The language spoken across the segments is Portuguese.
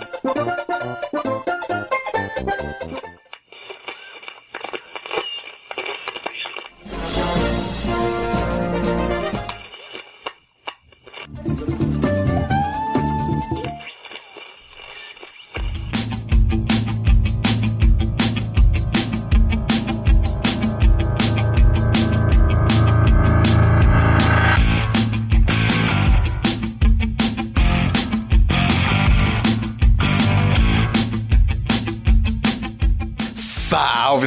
Música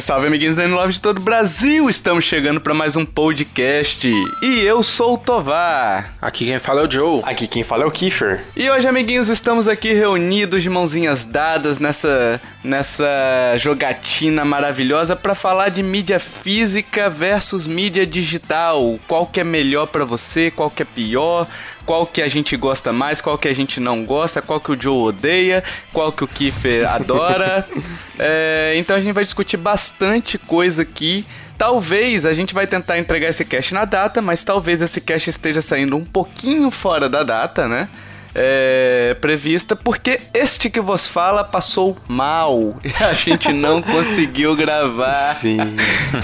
Salve, amiguinhos da Love de todo o Brasil! Estamos chegando para mais um podcast e eu sou o Tovar. Aqui quem fala é o Joe. Aqui quem fala é o Kiefer. E hoje, amiguinhos, estamos aqui reunidos de mãozinhas dadas nessa, nessa jogatina maravilhosa para falar de mídia física versus mídia digital. Qual que é melhor para você, qual que é pior, qual que a gente gosta mais, qual que a gente não gosta, qual que o Joe odeia, qual que o Kiefer adora. É, então a gente vai discutir bastante coisa aqui. Talvez a gente vai tentar entregar esse cast na data, mas talvez esse cast esteja saindo um pouquinho fora da data, né? é, prevista, porque este que vos fala passou mal e a gente não conseguiu gravar. Sim.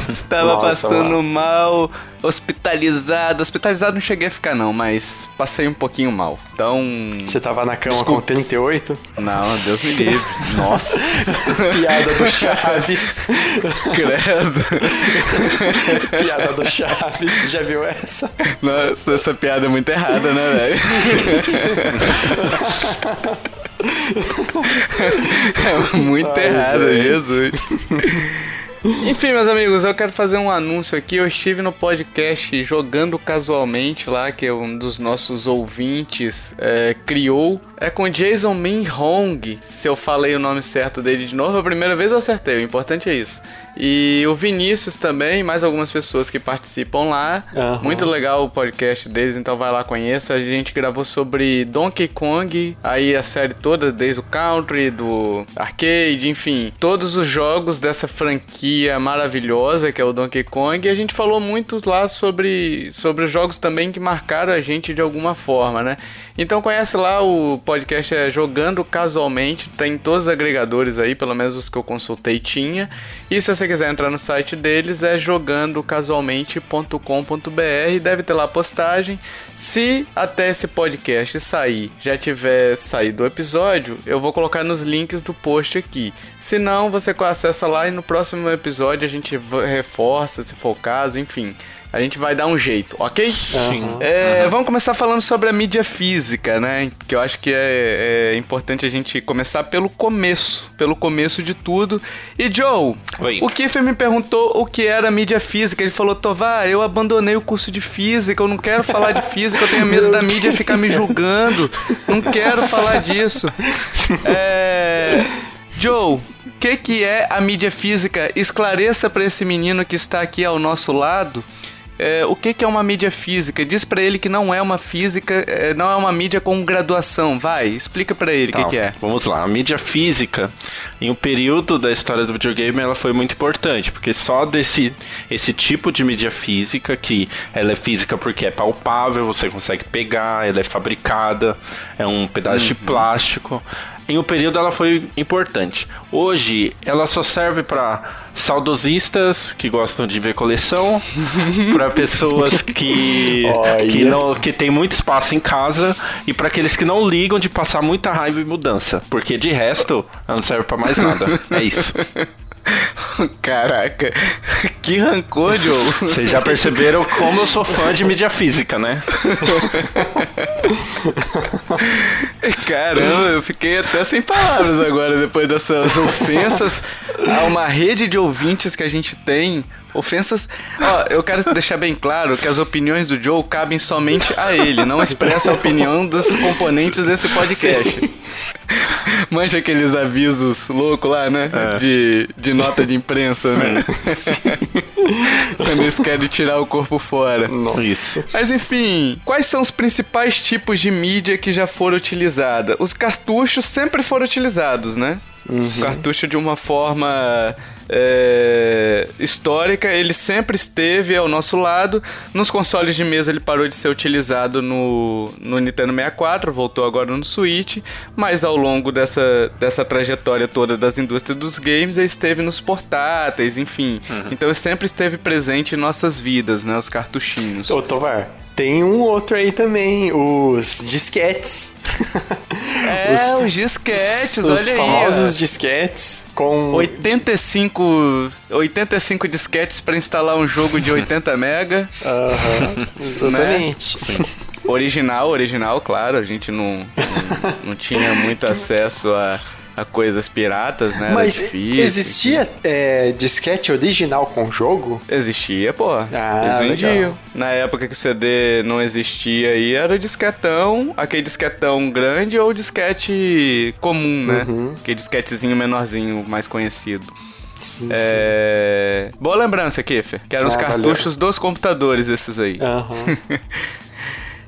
Estava Nossa, passando mano. mal, hospitalizado. Hospitalizado não cheguei a ficar, não, mas passei um pouquinho mal. Então. Você tava na cama com 38? Não, Deus me livre. Nossa. Piada do Chaves. Credo. piada do Chaves. Já viu essa? Nossa, essa piada é muito errada, né, velho? é muito véio. Jesus. Enfim, meus amigos, eu quero fazer um anúncio aqui. Eu estive no podcast Jogando Casualmente lá, que é um dos nossos ouvintes é, criou. É com Jason Min Hong. Se eu falei o nome certo dele de novo, a primeira vez eu acertei. O importante é isso. E o Vinícius também, mais algumas pessoas que participam lá. Uhum. Muito legal o podcast deles, então vai lá, conheça. A gente gravou sobre Donkey Kong, aí a série toda, desde o Country, do Arcade, enfim, todos os jogos dessa franquia maravilhosa que é o Donkey Kong. E a gente falou muito lá sobre, sobre os jogos também que marcaram a gente de alguma forma, né? Então conhece lá, o podcast é Jogando Casualmente, tem todos os agregadores aí, pelo menos os que eu consultei tinha. E se você quiser entrar no site deles é jogandocasualmente.com.br, deve ter lá a postagem. Se até esse podcast sair, já tiver saído o episódio, eu vou colocar nos links do post aqui. Se não, você acessa lá e no próximo episódio a gente reforça, se for o caso, enfim. A gente vai dar um jeito, ok? Sim. É, uhum. Vamos começar falando sobre a mídia física, né? Que eu acho que é, é, importante a gente começar pelo começo, pelo começo de tudo. E Joe, Oi. o Kiffer me perguntou o que era mídia física. Ele falou, Tovar, eu abandonei o curso de física, eu não quero falar de física, eu tenho medo da mídia ficar me julgando. Não quero falar disso. É... Joe, o que, que é a mídia física? Esclareça para esse menino que está aqui ao nosso lado é, o que, que é uma mídia física? Diz para ele que não é uma física, é, não é uma mídia com graduação. Vai, explica para ele o que, que é. Vamos lá. A mídia física, em um período da história do videogame, ela foi muito importante, porque só desse esse tipo de mídia física, que ela é física porque é palpável, você consegue pegar, ela é fabricada, é um pedaço uhum. de plástico em um período ela foi importante. Hoje ela só serve para saudosistas que gostam de ver coleção, para pessoas que que não que tem muito espaço em casa e para aqueles que não ligam de passar muita raiva e mudança, porque de resto ela não serve para mais nada. É isso. Caraca, que rancor, Joe. Vocês já perceberam como eu sou fã de mídia física, né? Caramba, eu fiquei até sem palavras agora depois dessas ofensas a uma rede de ouvintes que a gente tem. Ofensas. Ó, eu quero deixar bem claro que as opiniões do Joe cabem somente a ele, não expressa a opinião dos componentes desse podcast. Sim. Manja aqueles avisos loucos lá, né? É. De, de nota de imprensa, né? Quando eles querem tirar o corpo fora. Isso. Mas enfim, quais são os principais tipos de mídia que já foram utilizados? Os cartuchos sempre foram utilizados, né? Uhum. Cartucho de uma forma é, histórica, ele sempre esteve ao nosso lado. Nos consoles de mesa ele parou de ser utilizado no, no Nintendo 64, voltou agora no Switch, mas ao longo dessa, dessa trajetória toda das indústrias dos games, ele esteve nos portáteis, enfim. Uhum. Então ele sempre esteve presente em nossas vidas, né? Os cartuchinhos. Ô, Tovar, tem um outro aí também, os disquetes. É, os, os disquetes, os, olha os aí. Os famosos disquetes com 85 85 disquetes para instalar um jogo de 80 mega. Aham, né? exatamente. Né? Original, original, claro, a gente não, não, não tinha muito acesso a a coisas piratas, né? Mas difícil, existia é, disquete original com jogo? Existia, pô. Ah, Eles vendiam. Legal. Na época que o CD não existia aí, era disquetão, aquele disquetão grande ou disquete comum, né? Uhum. Aquele disquetezinho menorzinho, mais conhecido. Sim, é... sim. Boa lembrança, Kiffer. Que eram ah, os cartuchos valeu. dos computadores, esses aí. Uhum.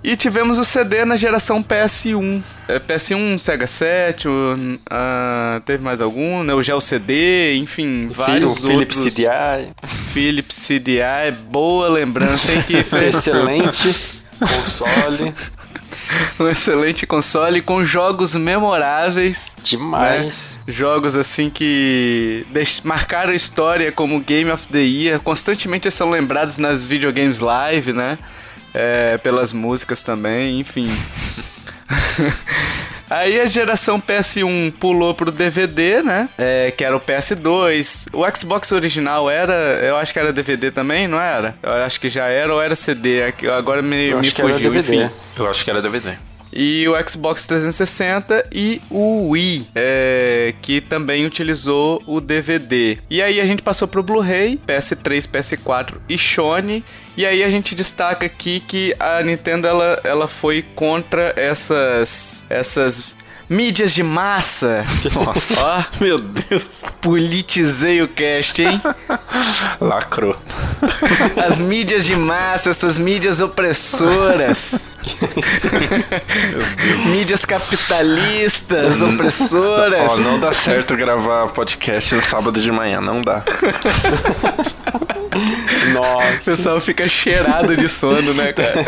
E tivemos o CD na geração PS1. É, PS1, Sega 7, uh, teve mais algum, né? O Gel CD, enfim, o vários filho, outros. Philips CDI. Philips CDI, boa lembrança, hein, que Excelente console. um excelente console com jogos memoráveis. Demais. Né? Jogos assim que marcaram a história como Game of the Year. Constantemente são lembrados nas videogames live, né? É, pelas músicas também, enfim. Aí a geração PS1 pulou pro DVD, né? É, que era o PS2. O Xbox original era, eu acho que era DVD também, não era? Eu acho que já era ou era CD. Agora me, me fugiu, enfim. Eu acho que era DVD e o Xbox 360 e o Wii, é, que também utilizou o DVD. E aí a gente passou pro Blu-ray, PS3, PS4 e Sony. E aí a gente destaca aqui que a Nintendo ela, ela foi contra essas essas Mídias de massa. Nossa. Ó, meu Deus. Politizei o cast, hein? Lacrou. As mídias de massa, essas mídias opressoras. mídias capitalistas, opressoras. Ó, não dá certo gravar podcast no sábado de manhã, não dá. Nossa. O pessoal fica cheirado de sono, né, cara?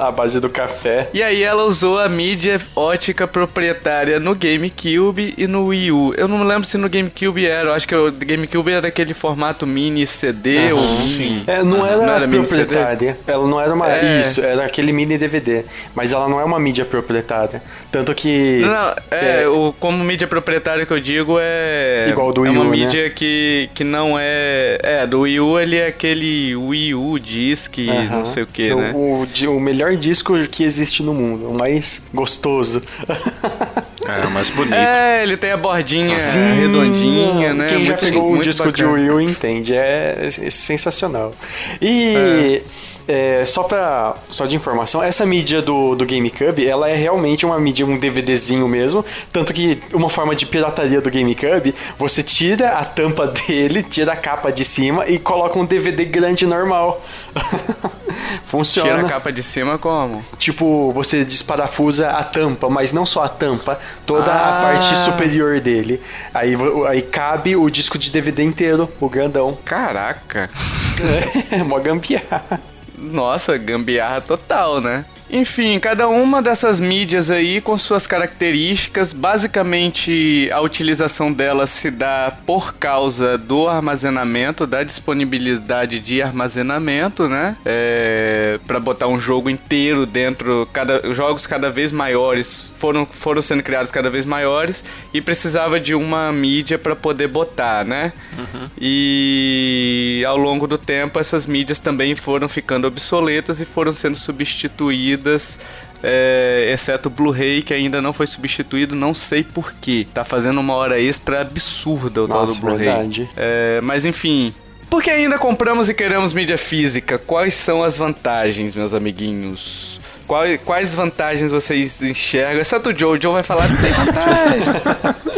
A base do café. E aí ela usou a mídia ótica proprietária no GameCube e no Wii U. Eu não me lembro se no GameCube era, eu acho que o GameCube era aquele formato mini CD uhum. ou mini. É, não era, não era proprietária. Ela não era uma. É. Isso, era aquele mini DVD. Mas ela não é uma mídia proprietária. Tanto que. Não, é, é... O, como mídia proprietária que eu digo é. Igual do Wii U. É uma né? mídia que, que não é. É, do Wii U ele é aquele Wii U Disc, uhum. não sei o que, né? O, o, o melhor disco que existe no mundo, o mais gostoso. É, mais bonito. É, ele tem a bordinha Sim, redondinha, né? Quem já pegou um disco bacana. de Wii U entende, é, é sensacional. E... É. É, só pra, só de informação, essa mídia do, do GameCube, ela é realmente uma mídia, um DVDzinho mesmo, tanto que uma forma de pirataria do GameCube, você tira a tampa dele, tira a capa de cima e coloca um DVD grande normal. Funciona. Tira a capa de cima como? Tipo, você desparafusa a tampa, mas não só a tampa, toda ah. a parte superior dele. Aí, aí cabe o disco de DVD inteiro, o grandão. Caraca! É, uma gambiarra. Nossa, gambiarra total, né? Enfim, cada uma dessas mídias aí com suas características, basicamente a utilização delas se dá por causa do armazenamento, da disponibilidade de armazenamento, né? É, para botar um jogo inteiro dentro, cada jogos cada vez maiores foram, foram sendo criados cada vez maiores e precisava de uma mídia para poder botar, né? Uhum. E ao longo do tempo essas mídias também foram ficando obsoletas e foram sendo substituídas substituídas é, exceto o Blu-ray que ainda não foi substituído, não sei porquê. Tá fazendo uma hora extra absurda o Nossa, tal do Blu-ray. É, mas enfim. Porque ainda compramos e queremos mídia física? Quais são as vantagens, meus amiguinhos? Quais, quais vantagens vocês enxergam? Exceto o Joe. O Joe vai falar, não tem vantagem.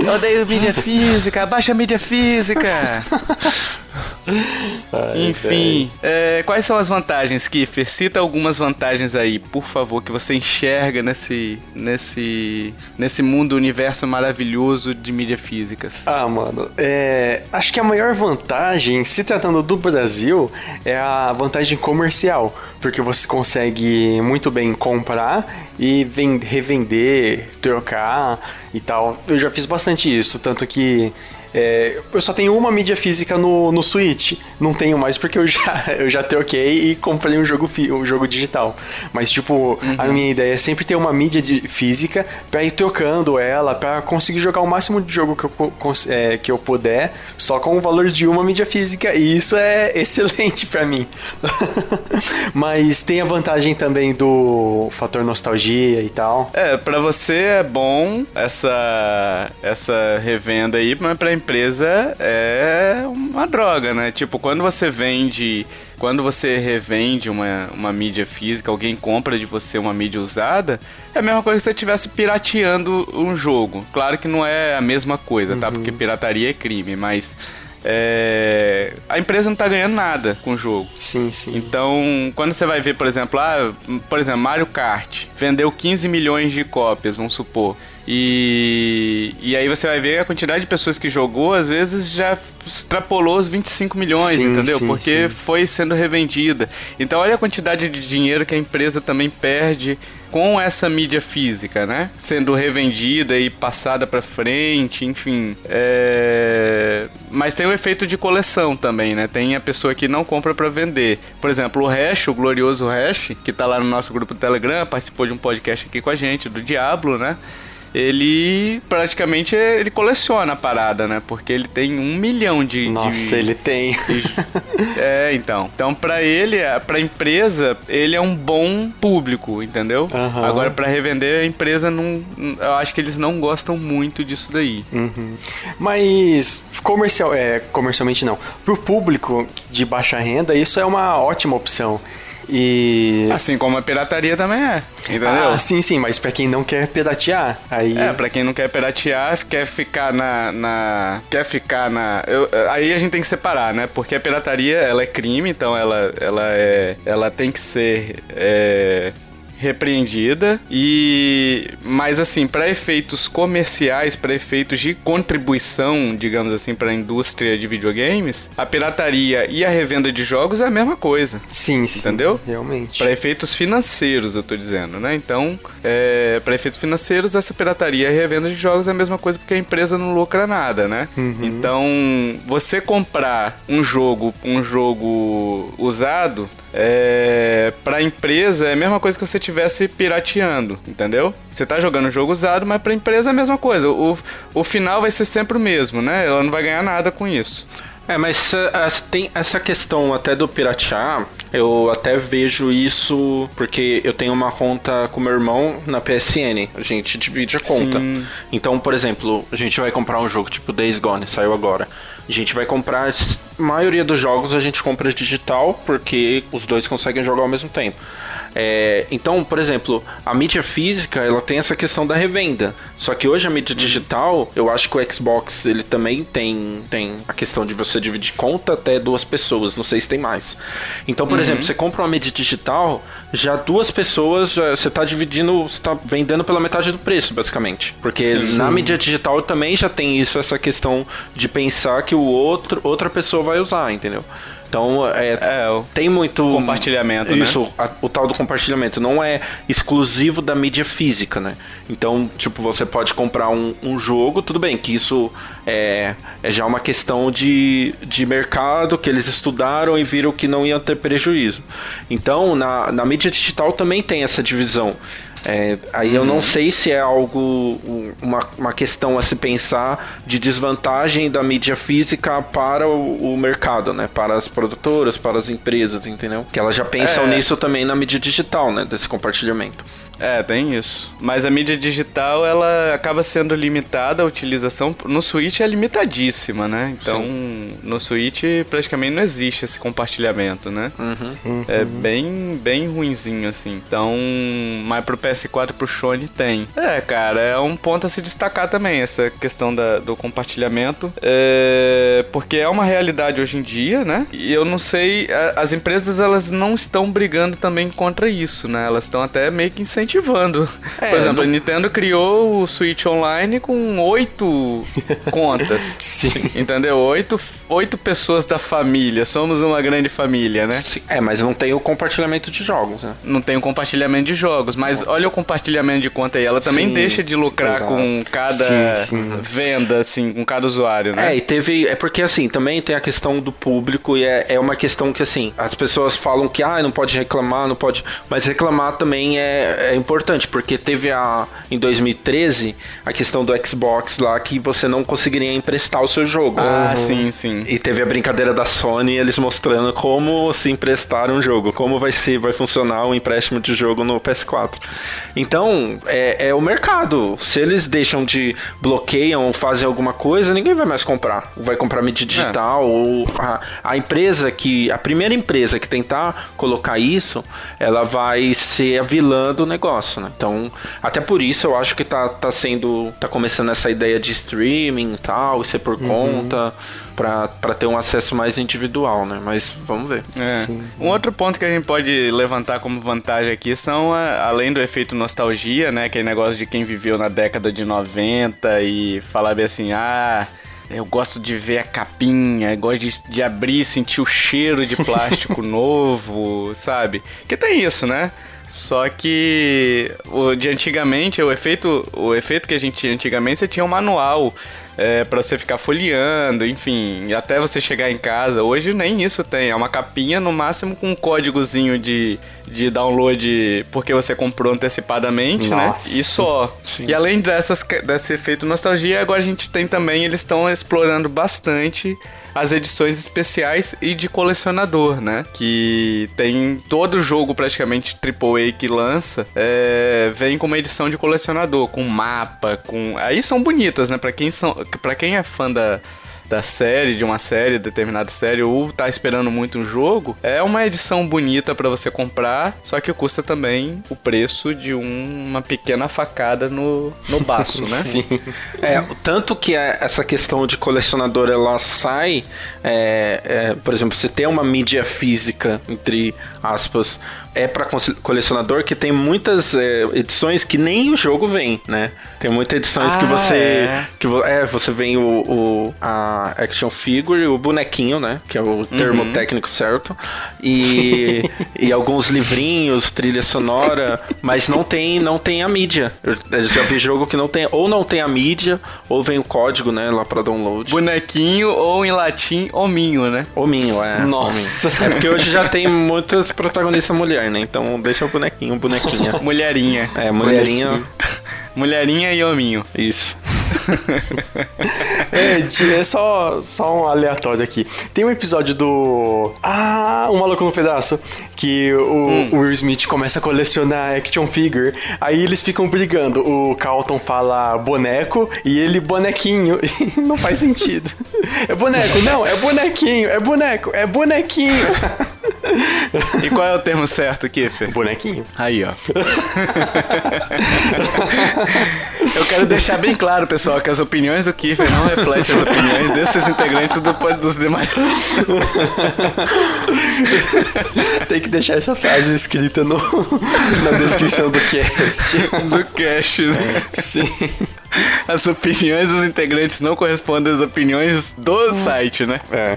Eu odeio mídia física, abaixa a mídia física. Ai, Enfim, é, quais são as vantagens, Kiffer? Cita algumas vantagens aí, por favor, que você enxerga nesse, nesse, nesse mundo, universo maravilhoso de mídias físicas. Ah, mano, é, acho que a maior vantagem, se tratando do Brasil, é a vantagem comercial, porque você consegue muito bem comprar e revender, trocar e tal. Eu já fiz bastante isso, tanto que é, eu só tenho uma mídia física no, no Switch. Não tenho mais porque eu já, eu já troquei e comprei um jogo, um jogo digital. Mas, tipo, uhum. a minha ideia é sempre ter uma mídia de, física pra ir trocando ela, pra conseguir jogar o máximo de jogo que eu, é, que eu puder, só com o valor de uma mídia física. E isso é excelente pra mim. Mas tem a vantagem também do fator nostalgia e tal. É, pra você é bom essa, essa revenda aí, mas pra empresa é uma droga, né? Tipo, quando você vende, quando você revende uma, uma mídia física, alguém compra de você uma mídia usada, é a mesma coisa que você estivesse pirateando um jogo. Claro que não é a mesma coisa, tá? uhum. tá? Porque pirataria é crime, mas é, a empresa não está ganhando nada com o jogo. Sim, sim. Então, quando você vai ver, por exemplo, ah, por exemplo, Mario Kart vendeu 15 milhões de cópias, vamos supor. E, e aí você vai ver a quantidade de pessoas que jogou, às vezes já extrapolou os 25 milhões, sim, entendeu? Sim, Porque sim. foi sendo revendida. Então olha a quantidade de dinheiro que a empresa também perde com essa mídia física, né? Sendo revendida e passada para frente, enfim. É... Mas tem o efeito de coleção também, né? Tem a pessoa que não compra para vender. Por exemplo, o Hash, o glorioso Hash, que tá lá no nosso grupo do Telegram, participou de um podcast aqui com a gente, do Diablo, né? Ele praticamente ele coleciona a parada, né? Porque ele tem um milhão de. Nossa, de, ele tem. É, então. Então, pra ele, pra empresa, ele é um bom público, entendeu? Uhum. Agora, pra revender, a empresa não. Eu acho que eles não gostam muito disso daí. Uhum. Mas, comercial, é, comercialmente não. Pro público de baixa renda, isso é uma ótima opção. E. Assim como a pirataria também é. Entendeu? Ah, sim, sim, mas pra quem não quer piratear, aí. É, pra quem não quer piratear, quer ficar na. na quer ficar na. Eu, aí a gente tem que separar, né? Porque a pirataria, ela é crime, então ela, ela é. Ela tem que ser. É, repreendida e mas assim para efeitos comerciais para efeitos de contribuição digamos assim para a indústria de videogames a pirataria e a revenda de jogos é a mesma coisa. Sim sim. Entendeu? Realmente. Para efeitos financeiros eu tô dizendo né? Então é, para efeitos financeiros essa pirataria e revenda de jogos é a mesma coisa porque a empresa não lucra nada né? Uhum. então você comprar um jogo um jogo usado é, para a empresa é a mesma coisa que você tivesse pirateando, entendeu? Você tá jogando um jogo usado, mas para a empresa é a mesma coisa. O, o final vai ser sempre o mesmo, né? Ela não vai ganhar nada com isso. É, mas uh, tem essa questão até do piratear, eu até vejo isso porque eu tenho uma conta com meu irmão na PSN. A gente divide a conta. Sim. Então, por exemplo, a gente vai comprar um jogo tipo Days Gone, saiu agora. A gente vai comprar. A maioria dos jogos a gente compra digital, porque os dois conseguem jogar ao mesmo tempo. É, então, por exemplo, a mídia física ela tem essa questão da revenda. Só que hoje a mídia digital, eu acho que o Xbox ele também tem, tem a questão de você dividir conta até duas pessoas. Não sei se tem mais. Então, por uhum. exemplo, você compra uma mídia digital, já duas pessoas, já, você está dividindo, você está vendendo pela metade do preço, basicamente. Porque sim, na mídia digital também já tem isso, essa questão de pensar que o outro, outra pessoa vai usar, entendeu? Então, é, é tem muito. Compartilhamento, isso, né? a, o tal do compartilhamento. Não é exclusivo da mídia física, né? Então, tipo, você pode comprar um, um jogo, tudo bem, que isso é, é já uma questão de, de mercado que eles estudaram e viram que não ia ter prejuízo. Então, na, na mídia digital também tem essa divisão. É, aí uhum. eu não uhum. sei se é algo, uma, uma questão a se pensar de desvantagem da mídia física para o, o mercado, né? Para as produtoras, para as empresas, entendeu? Que elas já pensam é. nisso também na mídia digital, né? Desse compartilhamento. É, tem isso. Mas a mídia digital, ela acaba sendo limitada, a utilização. No Switch é limitadíssima, né? Então, Sim. no Switch praticamente não existe esse compartilhamento, né? Uhum. Uhum. É bem, bem ruinzinho, assim. Então, mas pro PS4 e pro Sony tem. É, cara, é um ponto a se destacar também, essa questão da, do compartilhamento. É, porque é uma realidade hoje em dia, né? E eu não sei, as empresas elas não estão brigando também contra isso, né? Elas estão até meio que incentivando. É, Por exemplo, não... a Nintendo criou o Switch Online com oito contas. Sim. Entendeu? Oito, oito pessoas da família. Somos uma grande família, né? Sim. É, mas não tem o compartilhamento de jogos, né? Não tem o compartilhamento de jogos, mas não. olha o compartilhamento de conta aí. Ela também sim, deixa de lucrar exato. com cada venda, assim, com cada usuário, né? É, e teve. É porque assim, também tem a questão do público e é, é uma questão que assim, as pessoas falam que ah, não pode reclamar, não pode. Mas reclamar também é, é importante, porque teve a. Em 2013, a questão do Xbox lá que você não conseguiria emprestar o seu jogo. Ah, uhum. sim, sim. E teve a brincadeira da Sony, eles mostrando como se emprestar um jogo, como vai ser, vai funcionar o empréstimo de jogo no PS4. Então, é, é o mercado. Se eles deixam de bloqueiam ou fazem alguma coisa, ninguém vai mais comprar. Vai comprar mídia digital é. ou a, a empresa que a primeira empresa que tentar colocar isso, ela vai ser a vilã do negócio, né? Então, até por isso eu acho que tá, tá sendo tá começando essa ideia de streaming e tal, ser por uhum. conta para ter um acesso mais individual, né? Mas vamos ver. É. Um outro ponto que a gente pode levantar como vantagem aqui são, além do efeito nostalgia, né? Aquele negócio de quem viveu na década de 90 e falar bem assim, ah... Eu gosto de ver a capinha, gosto de, de abrir e sentir o cheiro de plástico novo, sabe? Que tem isso, né? Só que o de antigamente, o efeito, o efeito que a gente tinha antigamente, você tinha um manual é, para você ficar folheando, enfim, até você chegar em casa. Hoje nem isso tem, é uma capinha no máximo com um códigozinho de, de download porque você comprou antecipadamente, né? Nossa. né? E só. Sim. E além dessas, desse efeito nostalgia, agora a gente tem também, eles estão explorando bastante as edições especiais e de colecionador, né? Que tem todo jogo praticamente AAA que lança, é, vem com uma edição de colecionador, com mapa, com. Aí são bonitas, né? Para quem, são, pra quem é fã da da série, de uma série, determinada série, ou tá esperando muito um jogo, é uma edição bonita para você comprar, só que custa também o preço de um, uma pequena facada no, no baço, né? Sim. É, tanto que é essa questão de colecionador ela sai, é, é, por exemplo, você tem uma mídia física, entre aspas, é para colecionador que tem muitas é, edições que nem o jogo vem, né? Tem muitas edições ah, que você é. que é, você vem o, o, a action figure, o bonequinho, né, que é o termo uhum. técnico certo, e, e alguns livrinhos, trilha sonora, mas não tem não tem a mídia. Eu, já vi jogo que não tem ou não tem a mídia ou vem o código, né, lá para download. Bonequinho ou em latim hominho, né? Hominho, é. Nossa. Hominho. É porque hoje já tem muitas protagonistas mulheres mulher, né? Então deixa o bonequinho, bonequinha. Mulherinha. É, mulherinha. Mulherinha e hominho. Isso. é, é só, só um aleatório aqui. Tem um episódio do. Ah, um maluco no pedaço. Que o, hum. o Will Smith começa a colecionar action figure. Aí eles ficam brigando. O Carlton fala boneco e ele bonequinho. E não faz sentido. É boneco, não, é bonequinho, é boneco, é bonequinho. E qual é o termo certo, Kiffer? Bonequinho. Aí, ó. Eu quero deixar bem claro, pessoal, que as opiniões do Kiffer não refletem as opiniões desses integrantes do, dos demais. Tem que deixar essa frase escrita no, na descrição do cast. Do cast, né? Sim. As opiniões dos integrantes não correspondem às opiniões do site, né? É.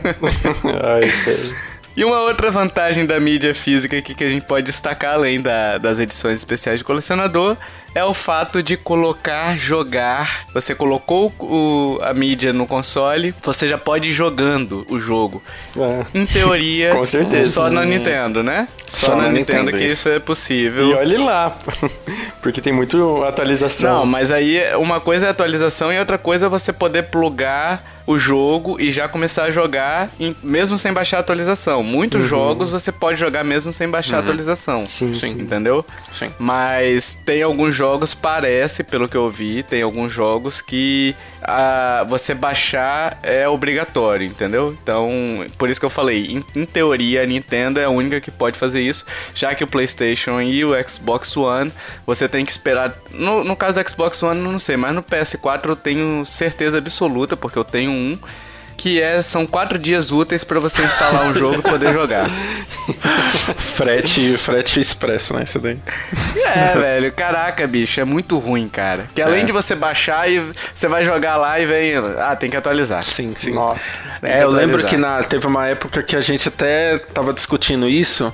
Ai, cara. E uma outra vantagem da mídia física aqui que a gente pode destacar, além da, das edições especiais de colecionador, é o fato de colocar, jogar. Você colocou o, a mídia no console, você já pode ir jogando o jogo. É. Em teoria, Com certeza. só na Nintendo, né? Só, Só na na Nintendo, Nintendo, que isso. isso é possível. E olhe lá, porque tem muito atualização. Não, mas aí uma coisa é atualização e outra coisa é você poder plugar o jogo e já começar a jogar em- mesmo sem baixar a atualização. Muitos jogos você pode jogar mesmo sem baixar a atualização. Sim, sim. Entendeu? Sim. Mas tem alguns jogos, parece, pelo que eu vi, tem alguns jogos que ah, você baixar é obrigatório, entendeu? Então, por isso que eu falei, em, em teoria a Nintendo é a única que pode fazer isso, já que o PlayStation e o Xbox One, você tem que esperar. No, no caso do Xbox One, não sei, mas no PS4 eu tenho certeza absoluta, porque eu tenho um. Que é, são quatro dias úteis pra você instalar um jogo e poder jogar. Frete, frete expresso, né? Isso daí. É, velho, caraca, bicho, é muito ruim, cara. Que além É. de você baixar e você vai jogar lá e vem, ah, tem que atualizar. Sim, sim. Nossa. É, eu lembro que na, teve uma época que a gente até tava discutindo isso.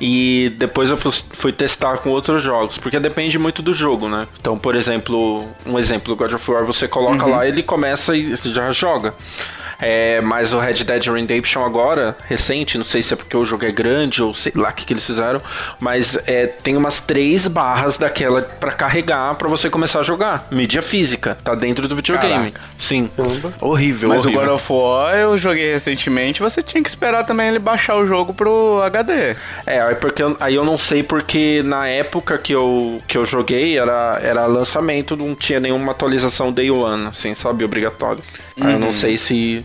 E depois eu fui, testar com outros jogos, porque depende muito do jogo, né? Então, por exemplo, um exemplo, God of War, você coloca Uhum. lá, ele começa e você já joga. É, mas o Red Dead Redemption agora, recente, não sei se é porque o jogo é grande ou sei lá o que, que eles fizeram, mas é, tem umas três barras daquela pra carregar pra você começar a jogar. Mídia física, tá dentro do videogame. Caraca. Sim. Caramba. Horrível, Mas o horrível. God of War eu joguei recentemente, você tinha que esperar também ele baixar o jogo pro HD. É, aí, porque eu, aí eu não sei porque na época que eu, que eu joguei era, era lançamento, não tinha nenhuma atualização day one, assim, sabe, obrigatório. Aí eu não sei se,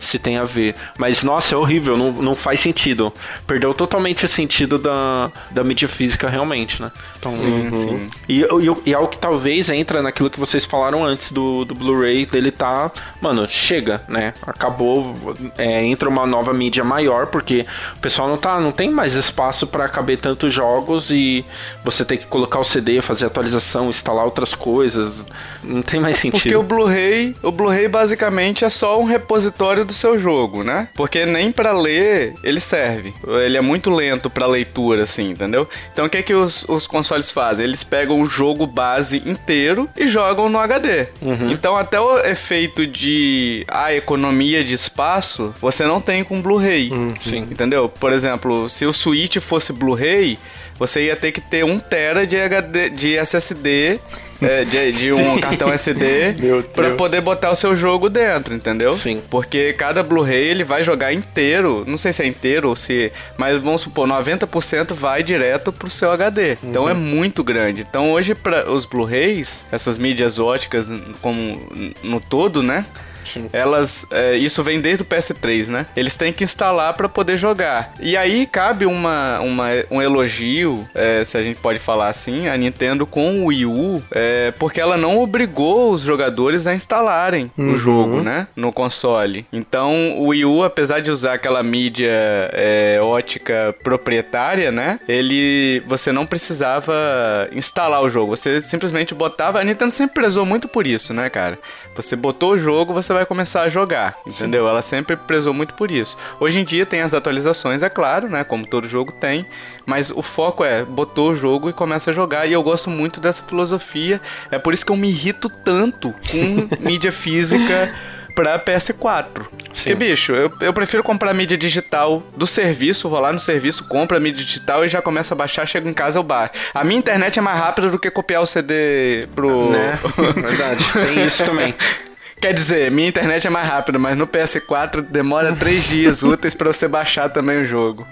se tem a ver. Mas, nossa, é horrível, não, não faz sentido. Perdeu totalmente o sentido da, da mídia física realmente, né? Então, Sim, sim. E, e, e é o que talvez entra naquilo que vocês falaram antes do, do Blu-ray dele tá. Mano, chega, né? Acabou. é, entra uma nova mídia maior, porque o pessoal não tá. Não tem mais espaço pra caber tantos jogos e você tem que colocar o CD, fazer atualização, instalar outras coisas. Não tem mais Porque sentido. o Blu-ray, o Blu-ray basicamente é só um repositório do seu jogo, né? Porque nem pra ler ele serve. Ele é muito lento pra leitura, assim, entendeu? Então o que é que os, os consoles fazem? Eles pegam o jogo base inteiro e jogam no HD. Então até o efeito de a economia de espaço você não tem com Blu-ray. sim. Entendeu? Por exemplo, se o Switch fosse Blu-ray, você ia ter que ter 1 tera de, HD, de SSD, é, de, de um cartão SD, Deus. poder botar o seu jogo dentro, entendeu? Sim. Porque cada Blu-ray ele vai jogar inteiro, não sei se é inteiro ou se, mas vamos supor, 90% vai direto pro seu HD. Então é muito grande. Então hoje para os Blu-rays, essas mídias óticas como no todo, né? Elas, é, isso vem desde o PS3, né? Eles têm que instalar para poder jogar. E aí cabe uma, uma- um elogio, é, se a gente pode falar assim, a Nintendo com o Wii U, é, porque ela não obrigou os jogadores a instalarem o jogo, né? No console. Então o Wii U, apesar de usar aquela mídia é, ótica proprietária, né? Ele, você não precisava instalar o jogo. Você simplesmente botava. A Nintendo sempre prezou muito por isso, né, cara? Você botou o jogo, você vai começar a jogar, entendeu? Ela sempre prezou muito por isso. Hoje em dia tem as atualizações, é claro, né? Como todo jogo tem. Mas o foco é, botou o jogo e começa a jogar. E eu gosto muito dessa filosofia. É por isso que eu me irrito tanto com mídia física pra PS4. Porque, bicho, eu, eu prefiro comprar mídia digital do serviço, vou lá no serviço, compro a mídia digital e já começa a baixar, chego em casa eu baixo. A minha internet é mais rápida do que copiar o CD pro... Né? Verdade, tem isso também. Quer dizer, minha internet é mais rápida, mas no PS4 demora três dias úteis pra você baixar também o jogo.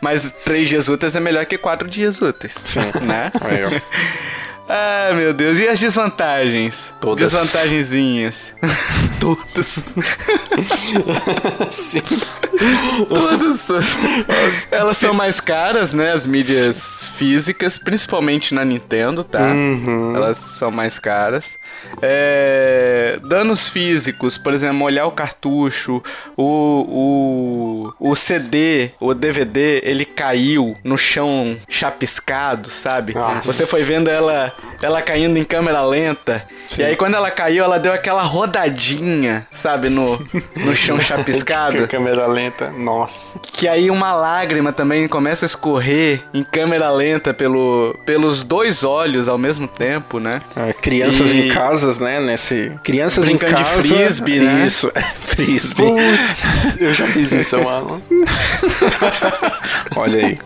Mas três dias úteis é melhor que quatro dias úteis, né? Aí, ó. Ah, meu Deus. E as desvantagens? Todas. Desvantagenzinhas. Todas. Sim. Todas. Elas são mais caras, né? As mídias físicas, principalmente na Nintendo, tá? Elas são mais caras. É, danos físicos, por exemplo, molhar o cartucho, o, o, o CD, o DVD, ele caiu no chão chapiscado, sabe? Nossa. Você foi vendo ela, ela caindo em câmera lenta. E aí quando ela caiu, ela deu aquela rodadinha, sabe, no, no chão chapiscado. Câmera lenta. Nossa. Que aí uma lágrima também começa a escorrer em câmera lenta pelo, pelos dois olhos ao mesmo tempo, né? Ah, crianças E- em casas, né? Nesse... Crianças Brincando em de casa. frisbee, né? Isso, é, frisbee. Putz, eu já fiz isso, mano. Olha aí.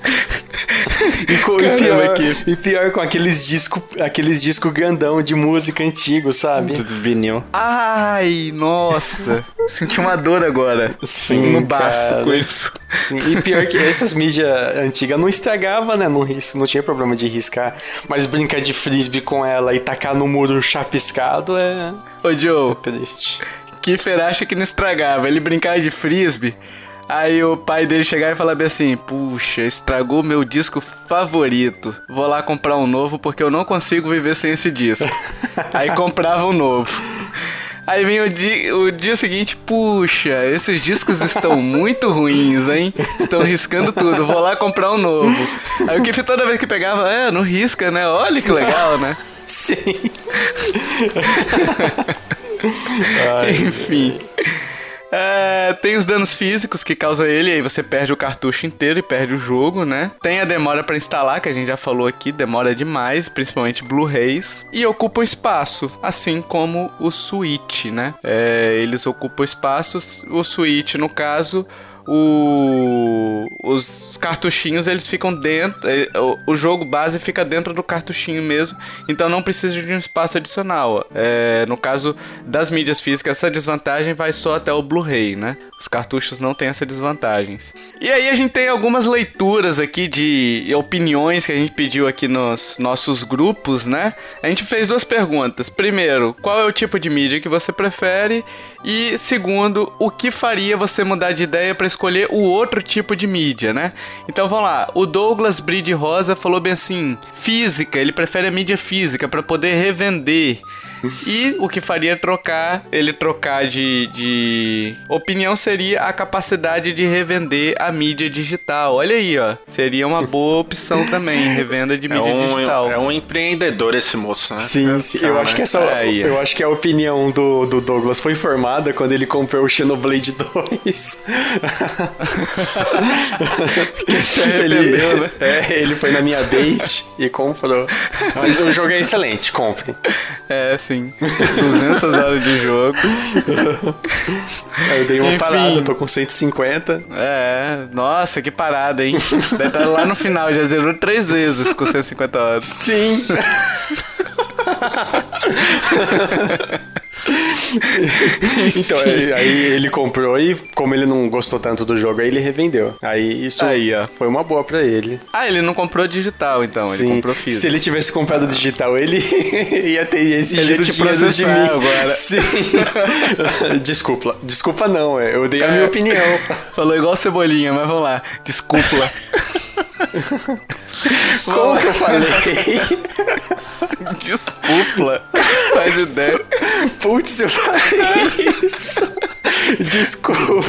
E, co- e Caramba, pior, que- e pior com aqueles discos aqueles disco grandão de música antigo, sabe? Vinil. Ai, nossa. Senti uma dor agora. Sim, no cara. com isso. Sim, E pior que essas mídias antigas não estragava, né? Não, não tinha problema de riscar. Mas brincar de frisbee com ela e tacar no muro chapiscado é Ô, Joe. Kiefer acha que não estragava. Ele brincava de frisbee. Aí o pai dele chegava e falava bem assim: Puxa, estragou meu disco favorito. Vou lá comprar um novo porque eu não consigo viver sem esse disco. Aí comprava um novo. Aí vem o dia, o dia seguinte, puxa, esses discos estão muito ruins, hein? Estão riscando tudo, vou lá comprar um novo. Aí o Kiefer toda vez que pegava, é, não risca, né? Olha que legal, né? Sim. Ai, Enfim. É, tem os danos físicos que causam ele, aí você perde o cartucho inteiro e perde o jogo, né? Tem a demora pra instalar, que a gente já falou aqui, demora demais, principalmente Blu-rays. E ocupa espaço, assim como o Switch, né? É, eles ocupam espaço, o Switch, no caso, o- os cartuchinhos eles ficam dentro, eh, o, jogo base fica dentro do cartuchinho mesmo, então não precisa de um espaço adicional. É, no caso das mídias físicas, essa desvantagem vai só até o Blu-ray, né? Os cartuchos não têm essas desvantagens. E aí a gente tem algumas leituras aqui de opiniões que a gente pediu aqui nos nossos grupos, né? A gente fez duas perguntas. Primeiro, qual é o tipo de mídia que você prefere? E segundo, o que faria você mudar de ideia para escolher o outro tipo de mídia, né? Então vamos lá. O Douglas Bride Rosa falou bem assim: física, ele prefere a mídia física para poder revender. E o que faria trocar, ele trocar de, de opinião seria a capacidade de revender a mídia digital. Olha aí, ó. Seria uma boa opção também, revenda de É mídia um, digital. é um empreendedor esse moço, né? Sim, sim. Eu acho que essa, Aí, ó. eu acho que a opinião do, do Douglas foi formada quando ele comprou o Xenoblade 2. se arrependeu, ele, né? É, ele foi na minha date e comprou. Mas o jogo é excelente, compre. É, sim. 200 horas de jogo. Eu dei uma Enfim. parada, tô com 150. É, nossa, que parada, hein? Deve estar lá no final, já zerou três vezes com 150 horas. Sim. então, aí, aí ele comprou e como ele não gostou tanto do jogo, aí ele revendeu. Aí isso Aí, ó. foi uma boa pra ele. Ah, ele não comprou digital, então, ele Sim. comprou físico. Se ele tivesse comprado digital, ele ia ter Ele ia te dinheiro de mim. processar agora. Sim. Desculpa. Desculpa não, é. eu dei a minha É. opinião. Falou igual cebolinha, mas vamos lá. Desculpa. Como que eu falei? Desculpa. Faz ideia. Putz, eu falei isso. Desculpa.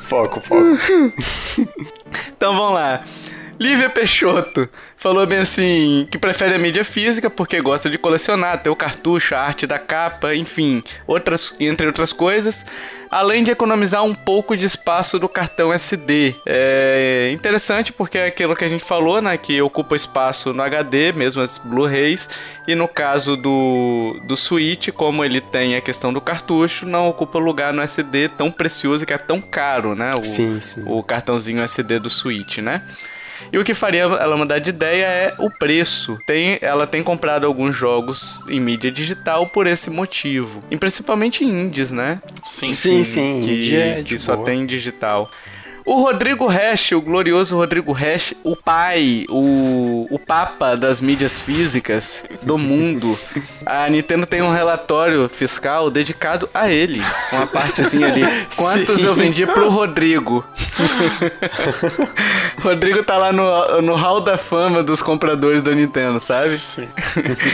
foco, foco. Então vamos lá. Lívia Peixoto falou bem assim que prefere a mídia física porque gosta de colecionar, ter o cartucho, a arte da capa, enfim, outras, entre outras coisas, além de economizar um pouco de espaço do cartão SD. É interessante porque é aquilo que a gente falou, né, que ocupa espaço no HD, mesmo as Blu-rays, e no caso do, do Switch, como ele tem a questão do cartucho, não ocupa lugar no SD tão precioso que é tão caro, né, o, Sim, sim. o cartãozinho SD do Switch, né? E o que faria ela mudar de ideia é o preço. Tem, ela tem comprado alguns jogos em mídia digital por esse motivo. E principalmente indies, né? Sim, Sim, sim. que, indie é que só tem digital. O Rodrigo Hash, o glorioso Rodrigo Hash, o pai, o, o papa das mídias físicas do mundo. A Nintendo tem um relatório fiscal dedicado a ele. Uma partezinha ali. Quantos Sim. eu vendi pro Rodrigo? Rodrigo tá lá no, no hall da fama dos compradores da Nintendo, sabe?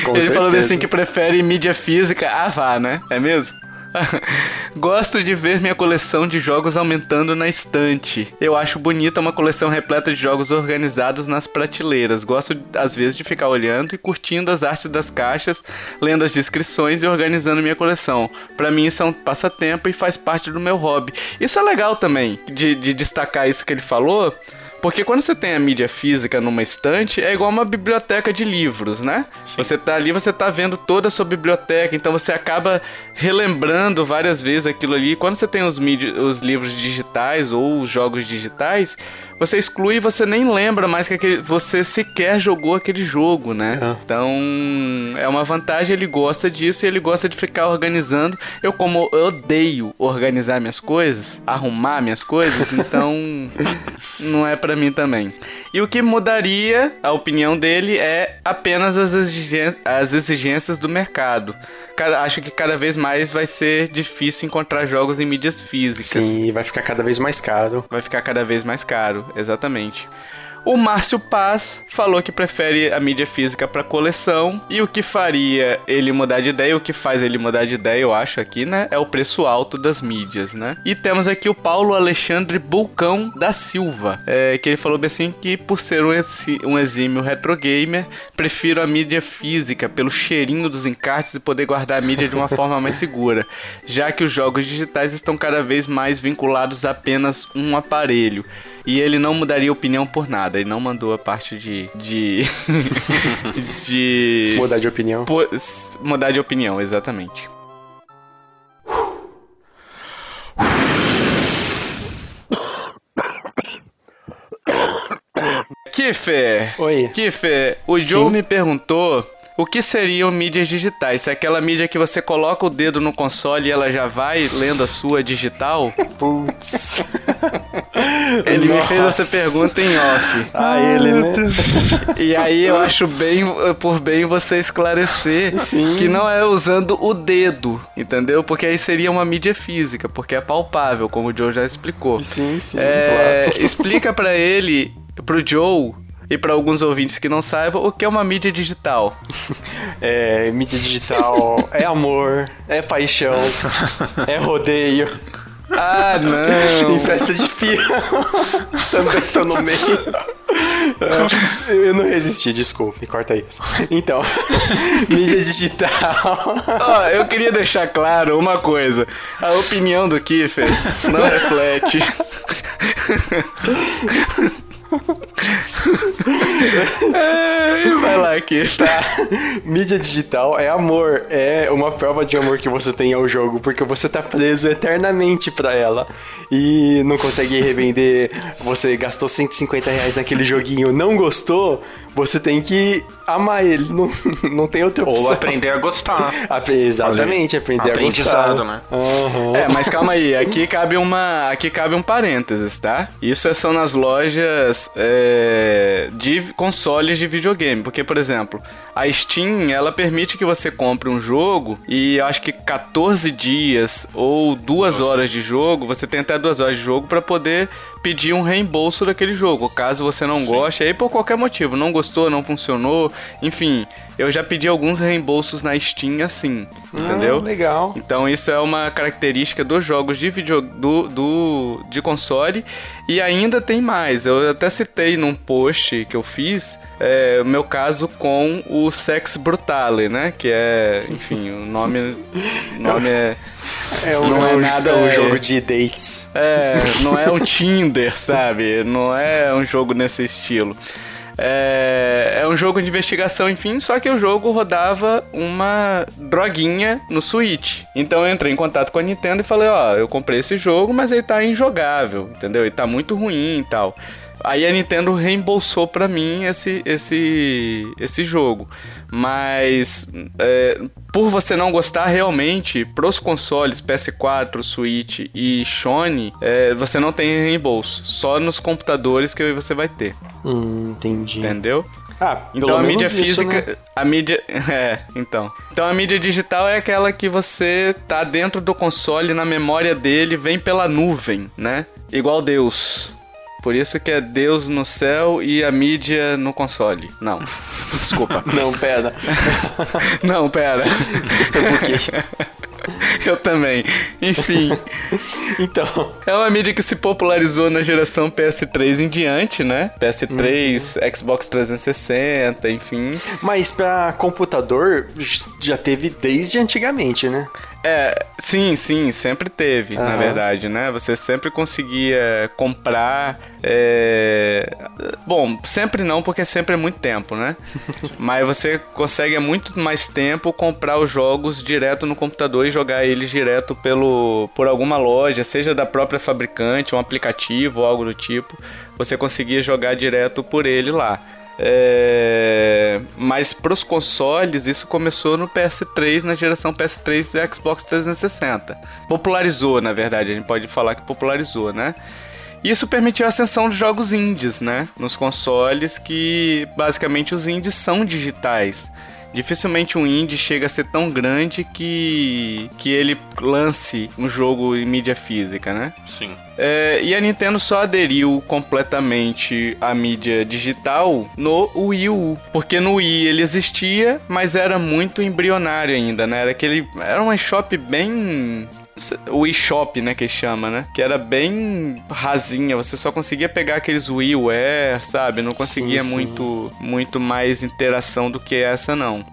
Com ele falou certeza. assim que prefere mídia física. Ah, vá, né? É mesmo? Gosto de ver minha coleção de jogos aumentando na estante. Eu acho bonita uma coleção repleta de jogos organizados nas prateleiras. Gosto, às vezes, de ficar olhando e curtindo as artes das caixas, lendo as descrições e organizando minha coleção. Para mim, isso é um passatempo e faz parte do meu hobby. Isso é legal também, de, de destacar isso que ele falou porque quando você tem a mídia física numa estante, é igual uma biblioteca de livros, né? Sim. Você tá ali, você tá vendo toda a sua biblioteca, então você acaba relembrando várias vezes aquilo ali. Quando você tem os, mídia, os livros digitais ou os jogos digitais, você exclui e você nem lembra mais que aquele, você sequer jogou aquele jogo, né? Ah. Então, é uma vantagem, ele gosta disso e ele gosta de ficar organizando. Eu, como eu odeio organizar minhas coisas, arrumar minhas coisas, então não é para mim também. E o que mudaria, a opinião dele, é apenas as as exigências do mercado acho que cada vez mais vai ser difícil encontrar jogos em mídias físicas. Sim, vai ficar cada vez mais caro. Vai ficar cada vez mais caro, exatamente. O Márcio Paz falou que prefere a mídia física para coleção e o que faria ele mudar de ideia, o que faz ele mudar de ideia, eu acho aqui, né, é o preço alto das mídias, né? E temos aqui o Paulo Alexandre Bulcão da Silva, é, que ele falou bem assim que por ser um, um exímio retro gamer, prefiro a mídia física pelo cheirinho dos encartes e poder guardar a mídia de uma forma mais segura, já que os jogos digitais estão cada vez mais vinculados a apenas um aparelho. E ele não mudaria opinião por nada. Ele não mandou a parte de. de. de. Mudar de opinião. Por, mudar de opinião, exatamente. Kiffer! Oi. Kiffer, o Sim. Joe me perguntou o que seriam mídias digitais? Se é aquela mídia que você coloca o dedo no console e ela já vai lendo a sua digital? Putz. ele Nossa. me fez essa pergunta em off. Ah, ele, né? E aí eu acho bem por bem você esclarecer sim. que não é usando o dedo, entendeu? Porque aí seria uma mídia física, porque é palpável, como o Joe já explicou. Sim, sim, é, claro. Explica para ele, pro Joe, e para alguns ouvintes que não saibam, o que é uma mídia digital? É, mídia digital é amor, é paixão, é rodeio. Ah, não! em festa de peão. Também tô no meio. É, eu não resisti, desculpe, corta isso. Então, mídia digital. Ó, oh, eu queria deixar claro uma coisa. A opinião do Kiffer não reflete é, vai lá aqui. Tá. Mídia digital é amor. É uma prova de amor que você tem ao jogo, porque você tá preso eternamente pra ela e não consegue revender. Você gastou 150 reais naquele joguinho, não gostou, você tem que amar ele. Não, não tem outra opção. Ou aprender a gostar. Exatamente, aprender a gostar. né? Uhum. É, mas calma aí. Aqui cabe, uma, aqui cabe um parênteses, tá? Isso é são nas lojas é, de consoles de videogame. Porque, por exemplo, a Steam, ela permite que você compre um jogo e eu acho que 14 dias ou duas horas de jogo, você tem até duas horas de jogo para poder pedir um reembolso daquele jogo, caso você não Sim. goste, aí por qualquer motivo, não gostou, não funcionou, enfim, eu já pedi alguns reembolsos na Steam assim, ah, entendeu? Legal. Então isso é uma característica dos jogos de vídeo do, do de console e ainda tem mais. Eu até citei num post que eu fiz é, o meu caso com o Sex Brutale, né? Que é, enfim, o nome, nome é é um, não é nada é um jogo de dates. É, não é um Tinder, sabe? Não é um jogo nesse estilo. É, é um jogo de investigação, enfim, só que o jogo rodava uma droguinha no Switch. Então eu entrei em contato com a Nintendo e falei, ó, eu comprei esse jogo, mas ele tá injogável, entendeu? Ele tá muito ruim e tal. Aí a Nintendo reembolsou para mim esse, esse, esse jogo. Mas é, por você não gostar realmente, pros consoles PS4, Switch e Sony, é, você não tem reembolso. Só nos computadores que você vai ter. Hum, entendi. Entendeu? Ah, então a mídia física, isso, né? a mídia, é, então. Então a mídia digital é aquela que você tá dentro do console, na memória dele, vem pela nuvem, né? Igual Deus. Por isso que é Deus no céu e a mídia no console. Não. Desculpa. Não, pera. Não, pera. Eu também. Enfim. então. É uma mídia que se popularizou na geração PS3 em diante, né? PS3, uhum. Xbox 360, enfim. Mas para computador já teve desde antigamente, né? É, sim, sim, sempre teve, uhum. na verdade, né? Você sempre conseguia comprar. É... Bom, sempre não, porque sempre é muito tempo, né? Mas você consegue há muito mais tempo comprar os jogos direto no computador e jogar eles direto pelo, por alguma loja, seja da própria fabricante, um aplicativo ou algo do tipo. Você conseguia jogar direto por ele lá. É... Mas para os consoles, isso começou no PS3, na geração PS3 do Xbox 360. Popularizou, na verdade, a gente pode falar que popularizou, né? Isso permitiu a ascensão de jogos indies, né? Nos consoles, que basicamente os indies são digitais. Dificilmente um indie chega a ser tão grande que, que ele lance um jogo em mídia física, né? Sim. É, e a Nintendo só aderiu completamente à mídia digital no Wii U. Porque no Wii ele existia, mas era muito embrionário ainda, né? Era aquele. Era uma shop bem o eShop, né, que chama, né? Que era bem rasinha, você só conseguia pegar aqueles WiiWare, sabe? Não conseguia sim, sim. muito muito mais interação do que essa não.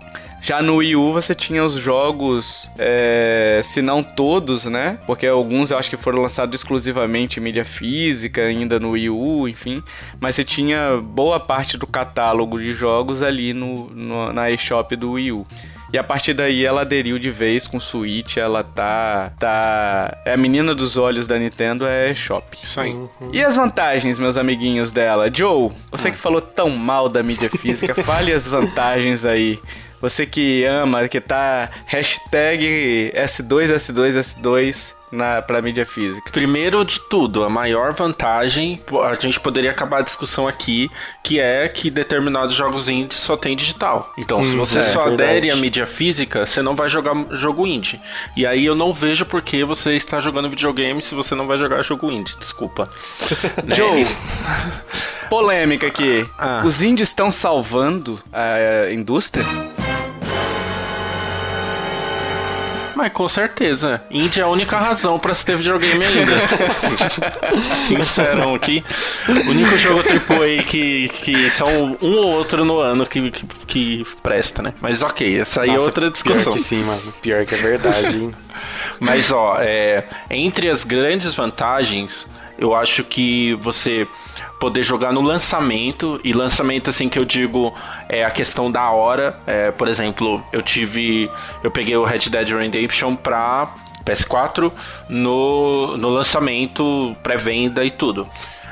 Já no Wii U você tinha os jogos, é, se não todos, né? Porque alguns eu acho que foram lançados exclusivamente em mídia física, ainda no Wii U, enfim. Mas você tinha boa parte do catálogo de jogos ali no, no na eShop do Wii U. E a partir daí ela aderiu de vez com o Switch, ela tá. tá. É a menina dos olhos da Nintendo, é Shop. Isso aí. Uhum. E as vantagens, meus amiguinhos dela? Joe, você ah. que falou tão mal da mídia física, fale as vantagens aí. Você que ama, que tá hashtag S2, S2, S2 na para mídia física? Primeiro de tudo, a maior vantagem, a gente poderia acabar a discussão aqui, que é que determinados jogos indie só tem digital. Então, hum, se você é, só verdade. adere à mídia física, você não vai jogar jogo indie. E aí eu não vejo por que você está jogando videogame se você não vai jogar jogo indie. Desculpa. né? Joe, polêmica aqui. Ah. Os indies estão salvando a indústria? Mas com certeza. Indie é a única razão pra se ter videogame ainda. Sincerão aqui. O único jogo AAA que, que são um ou outro no ano que, que, que presta, né? Mas ok, essa aí é Nossa, é outra discussão. Pior que sim, mano. Pior que é verdade, hein? Mas ó, é, entre as grandes vantagens, eu acho que você poder jogar no lançamento e lançamento assim que eu digo é a questão da hora. É, por exemplo eu tive eu peguei o Red Dead Redemption pra PS4 no, no lançamento pré-venda e tudo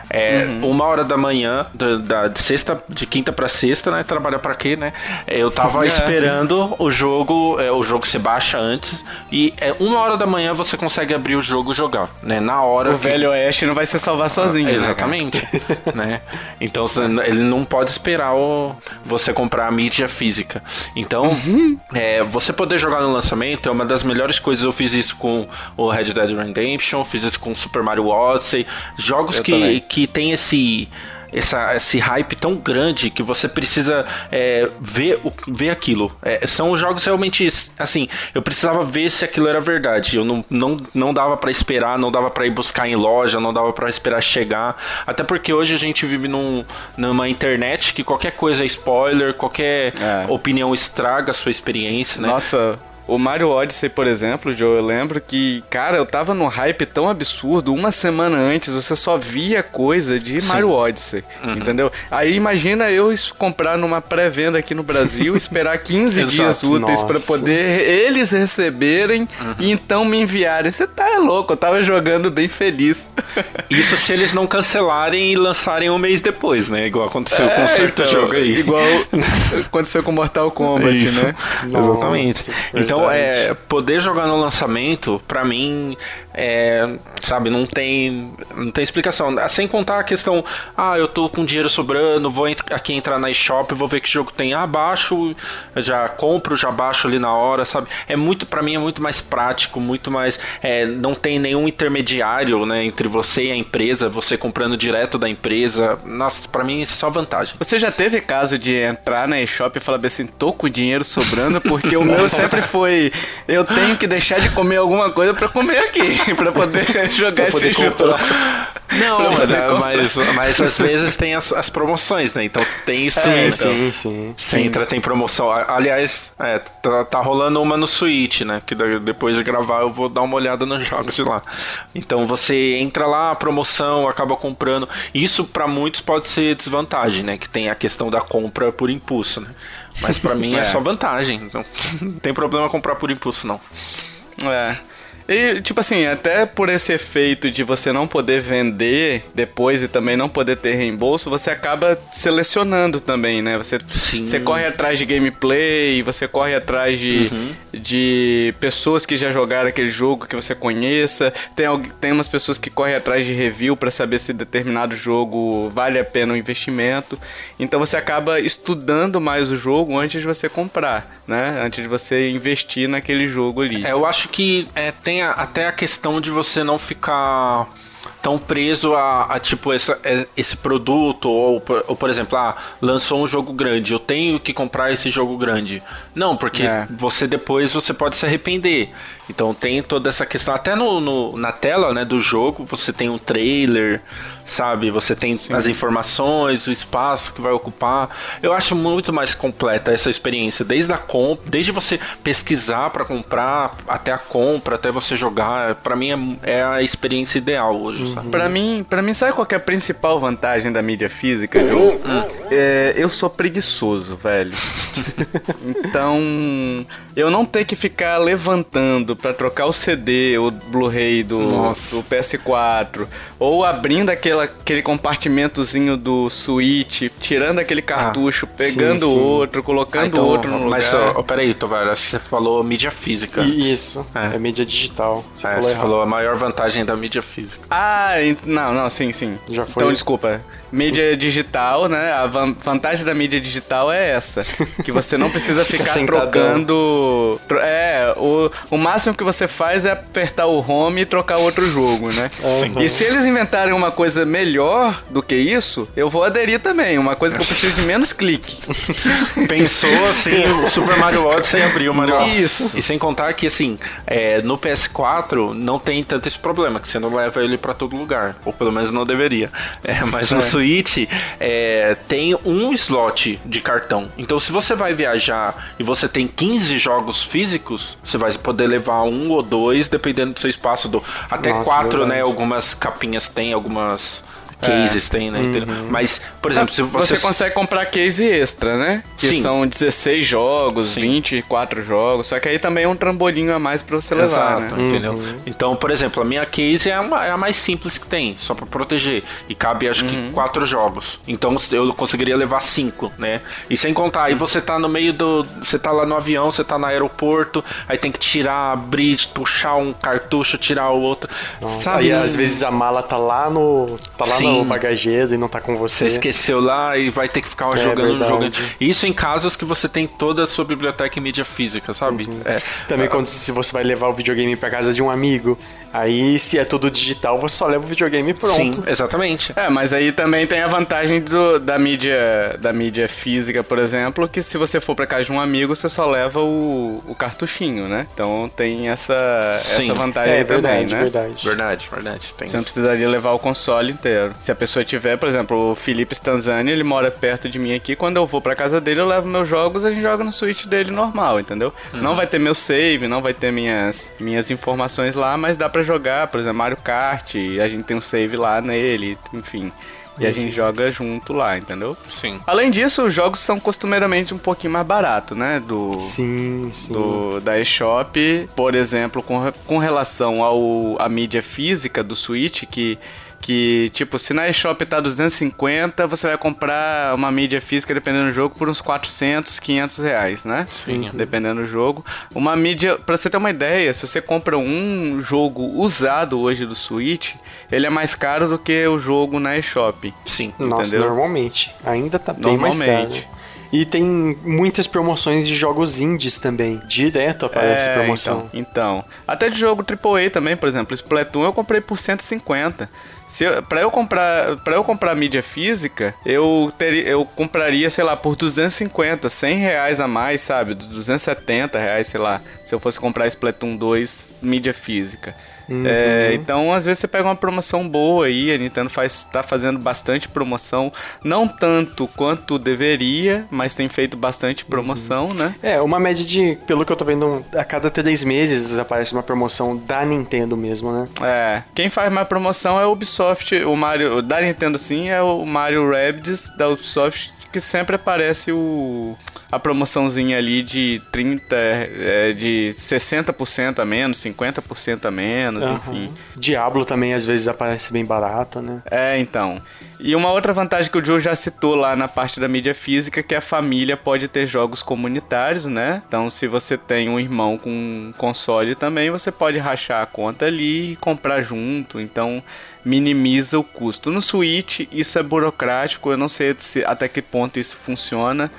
é, uhum. uma hora da manhã, da, da, de sexta, de quinta para sexta, né? Trabalhar para quê, né? Eu tava é. esperando o jogo, é, o jogo se baixa antes e é uma hora da manhã você consegue abrir o jogo e jogar, né? Na hora. O que... velho oeste não vai se salvar sozinho. Ah, exatamente, né? Então ele não pode esperar o, você comprar a mídia física. Então, uhum. é, você poder jogar no lançamento é uma das melhores coisas. Eu fiz isso com o Red Dead Redemption, fiz isso com Super Mario Odyssey, jogos que, que tem esse essa, esse hype tão grande que você precisa é, ver, o, ver aquilo. É, são jogos realmente assim. Eu precisava ver se aquilo era verdade. Eu não, não, não dava para esperar, não dava para ir buscar em loja, não dava para esperar chegar. Até porque hoje a gente vive num, numa internet que qualquer coisa é spoiler, qualquer é. opinião estraga a sua experiência. Né? Nossa, o Mario Odyssey, por exemplo, Joe, eu lembro que, cara, eu tava num hype tão absurdo, uma semana antes você só via coisa de Sim. Mario Odyssey, uhum. entendeu? Aí imagina eu comprar numa pré-venda aqui no Brasil, esperar 15 dias úteis para poder eles receberem uhum. e então me enviarem. Você tá louco, eu tava jogando bem feliz. Isso se eles não cancelarem e lançarem um mês depois, né? Igual aconteceu é, com um certo então, jogo aí. Igual aconteceu com Mortal Kombat, Isso. né? Nossa, Exatamente. Então então, é, poder jogar no lançamento, para mim, é, sabe, não tem, não tem explicação. Sem contar a questão, ah, eu tô com dinheiro sobrando, vou aqui entrar na eShop, vou ver que jogo tem. Ah, baixo, já compro, já baixo ali na hora, sabe? É muito, para mim, é muito mais prático, muito mais. É, não tem nenhum intermediário, né, entre você e a empresa, você comprando direto da empresa. Nossa, para mim, é só vantagem. Você já teve caso de entrar na eShop e falar assim, tô com dinheiro sobrando, porque o meu sempre foi foi eu tenho que deixar de comer alguma coisa para comer aqui, para poder jogar pra poder esse comprar. jogo. Não, mas, mas, mas, às vezes tem as, as, promoções, né? Então tem sim. É, então, sim, sim. Você entra, tem promoção. Aliás, é, tá, tá, rolando uma no Switch, né? Que depois de gravar eu vou dar uma olhada nos jogos de lá. Então você entra lá, promoção, acaba comprando. Isso para muitos pode ser desvantagem, né? Que tem a questão da compra por impulso, né? Mas para mim é. é só vantagem. Então não tem problema comprar por impulso, não. É. E, tipo assim, até por esse efeito de você não poder vender depois e também não poder ter reembolso, você acaba selecionando também, né? Você, você corre atrás de gameplay, você corre atrás de, uhum. de pessoas que já jogaram aquele jogo que você conheça. Tem, tem umas pessoas que correm atrás de review para saber se determinado jogo vale a pena o investimento. Então você acaba estudando mais o jogo antes de você comprar, né? Antes de você investir naquele jogo ali. É, eu acho que é, tem tem até a questão de você não ficar tão preso a, a tipo essa, é, esse produto ou, ou, por exemplo, ah, lançou um jogo grande, eu tenho que comprar esse jogo grande. Não, porque é. você depois você pode se arrepender. Então tem toda essa questão até no, no na tela, né, do jogo, você tem um trailer, sabe? Você tem Sim. as informações, o espaço que vai ocupar. Eu acho muito mais completa essa experiência, desde a compra, desde você pesquisar para comprar até a compra, até você jogar. Para mim é, é, a experiência ideal hoje. Uhum. Para mim, para mim sabe qual é a principal vantagem da mídia física? Eu, é, eu sou preguiçoso, velho. então, eu não ter que ficar levantando para trocar o CD, o Blu-ray do, do, PS4, ou abrindo aquela, aquele compartimentozinho do Switch, tirando aquele cartucho, ah, pegando sim, sim. outro, colocando ah, então, outro no mas, lugar. Mas, oh, peraí, Tovar, você falou mídia física. Isso, é, é mídia digital. Você, é, falou, você falou a maior vantagem da mídia física. Ah, não, não, sim, sim. Já foi. Então, desculpa. Mídia digital, né? A vantagem da mídia digital é essa. Que você não precisa ficar trocando. É, o, o máximo que você faz é apertar o home e trocar outro jogo, né? Uhum. E se eles inventarem uma coisa melhor do que isso, eu vou aderir também. Uma coisa que eu preciso de menos clique. Pensou assim, o Super Mario Odyssey abriu o Mario Odyssey. Isso. E sem contar que, assim, é, no PS4 não tem tanto esse problema, que você não leva ele para todo lugar. Ou pelo menos não deveria. É, mas no é. Switch é, tem um slot de cartão. Então, se você vai viajar e você tem 15 jogos físicos, você vai poder levar um ou dois, dependendo do seu espaço. Do, até Nossa, quatro, né? Algumas capinhas tem, algumas cases é. tem, né? Uhum. Mas, por exemplo, se você... Você consegue comprar case extra, né? Que Sim. são 16 jogos, Sim. 24 jogos, só que aí também é um trambolinho a mais pra você levar, Exato, né? entendeu? Uhum. Então, por exemplo, a minha case é a, é a, mais simples que tem, só pra proteger. E cabe, acho uhum. que, quatro jogos. Então, eu conseguiria levar cinco, né? E sem contar, aí você tá no meio do... Você tá lá no avião, você tá no aeroporto, aí tem que tirar, abrir, puxar um cartucho, tirar o outro. Nossa, Sabe? Aí, às vezes, a mala tá lá no... Tá lá Sim. No bagageiro e não tá com você. Você esqueceu lá e vai ter que ficar é, jogando, jogando. Isso em casos que você tem toda a sua biblioteca em mídia física, sabe? Uhum. É. Também quando se você vai levar o videogame para casa de um amigo, Aí, se é tudo digital, você só leva o videogame pronto. Sim, exatamente. É, mas aí também tem a vantagem do, da mídia da mídia física, por exemplo, que se você for pra casa de um amigo, você só leva o, o cartuchinho, né? Então tem essa, essa vantagem é, aí verdade, também, né? Verdade, verdade. verdade tem você não precisaria levar o console inteiro. Se a pessoa tiver, por exemplo, o Felipe Stanzani, ele mora perto de mim aqui, quando eu vou pra casa dele, eu levo meus jogos e a gente joga no Switch dele normal, entendeu? Uhum. Não vai ter meu save, não vai ter minhas, minhas informações lá, mas dá pra jogar, por exemplo, Mario Kart, a gente tem um save lá nele, enfim. E a gente joga junto lá, entendeu? Sim. Além disso, os jogos são costumeiramente um pouquinho mais baratos, né? Do, sim, sim. Do, da eShop, por exemplo, com, com relação ao a mídia física do Switch, que que, tipo, se na eShop tá 250, você vai comprar uma mídia física, dependendo do jogo, por uns 400, 500 reais, né? Sim. Dependendo do jogo. Uma mídia, pra você ter uma ideia, se você compra um jogo usado hoje do Switch, ele é mais caro do que o jogo na eShop. Sim. Nossa, normalmente. Ainda tá bem mais caro. E tem muitas promoções de jogos indies também. Direto aparece É, promoção. Então, então. Até de jogo AAA também, por exemplo, Splatoon eu comprei por 150. Se eu, pra, eu comprar, pra eu comprar mídia física, eu, teria, eu compraria, sei lá, por 250, 100 reais a mais, sabe? 270 reais, sei lá, se eu fosse comprar Splatoon 2 mídia física. É, então, às vezes você pega uma promoção boa aí, a Nintendo faz, tá fazendo bastante promoção, não tanto quanto deveria, mas tem feito bastante promoção, né? É, uma média de, pelo que eu tô vendo, a cada três meses aparece uma promoção da Nintendo mesmo, né? É, quem faz mais promoção é a Ubisoft, o Mario, da Nintendo sim, é o Mario Rabbids da Ubisoft, que sempre aparece o a promoçãozinha ali de 30, é, de 60% a menos, 50% a menos, enfim. Aham. Diablo também às vezes aparece bem barato, né? É, então. E uma outra vantagem que o Joe já citou lá na parte da mídia física, que a família pode ter jogos comunitários, né? Então, se você tem um irmão com um console também, você pode rachar a conta ali e comprar junto. Então, minimiza o custo. No Switch, isso é burocrático, eu não sei se- até que ponto isso funciona.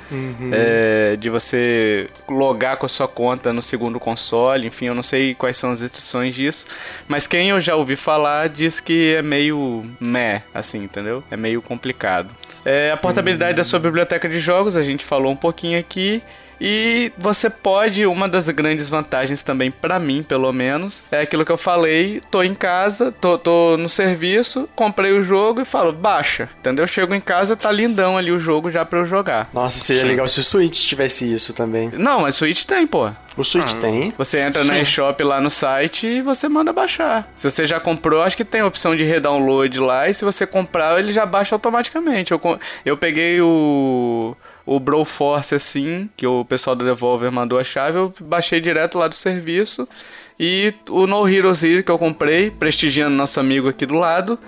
é, de você logar com a sua conta no segundo console, enfim, eu não sei quais são as restrições disso. Mas quem eu já ouvi falar diz que é meio meh, assim, entendeu? É meio complicado. É, a portabilidade da sua biblioteca de jogos, a gente falou um pouquinho aqui. E você pode, uma das grandes vantagens também pra mim, pelo menos, é aquilo que eu falei, tô em casa, tô, tô no serviço, comprei o jogo e falo, baixa, entendeu? Chego em casa, tá lindão ali o jogo já pra eu jogar. Nossa, seria Sim. legal se o Switch tivesse isso também. Não, mas Switch tem, pô. O Switch Ah. tem? Você entra na Sim. eShop lá no site e você manda baixar. Se você já comprou, acho que tem a opção de redownload lá. E se você comprar, ele já baixa automaticamente. Eu, eu peguei o, o Broforce assim, que o pessoal do Devolver mandou a chave. Eu baixei direto lá do serviço. E o No Hero Zero que eu comprei, prestigiando nosso amigo aqui do lado,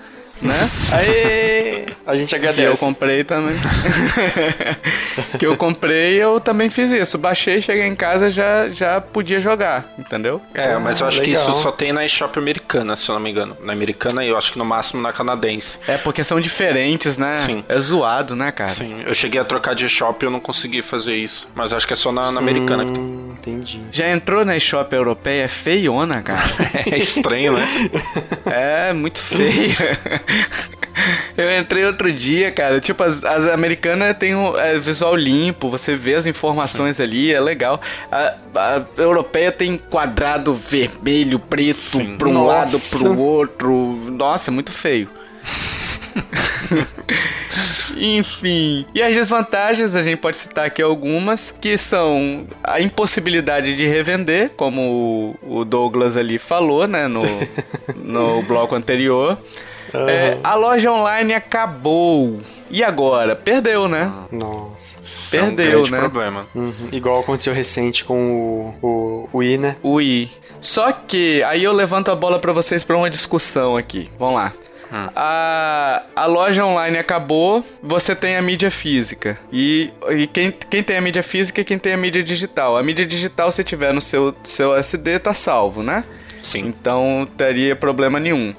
né? Aê! A gente Que eu agradece. comprei também. que eu comprei, eu também fiz isso. Baixei, cheguei em casa já já podia jogar, entendeu? É, mas eu acho que legal. isso só tem na eShop americana, se eu não me engano. Na americana e eu acho que no máximo na canadense. É porque são diferentes, né? Sim. É zoado, né, cara? Sim, eu cheguei a trocar de eShop e eu não consegui fazer isso. Mas eu acho que é só na, na americana que tem. Hum, entendi. Já entrou na eShop europeia, é feiona, cara. É estranho, né? é muito feia. Eu entrei outro dia, cara. Tipo, as, as americanas têm um é, visual limpo, você vê as informações ali, é legal. A, a europeia tem quadrado vermelho, preto, Sim. pra um Nossa. lado, pro outro. Nossa, é muito feio. Enfim. E as desvantagens, a gente pode citar aqui algumas, que são a impossibilidade de revender, como o o Douglas ali falou, né, no, no bloco anterior. É, a loja online acabou. E agora? Perdeu, né? Nossa. Isso é um Perdeu, né? problema. Uhum. Igual aconteceu recente com o, o, o Wii, né? O Wii. Só que aí eu levanto a bola pra vocês pra uma discussão aqui. Vamos lá. A, a loja online acabou, você tem a mídia física. E, e quem, quem tem a mídia física e quem tem a mídia digital. A mídia digital, se tiver no seu, seu SD, tá salvo, né? Sim. Então teria problema nenhum.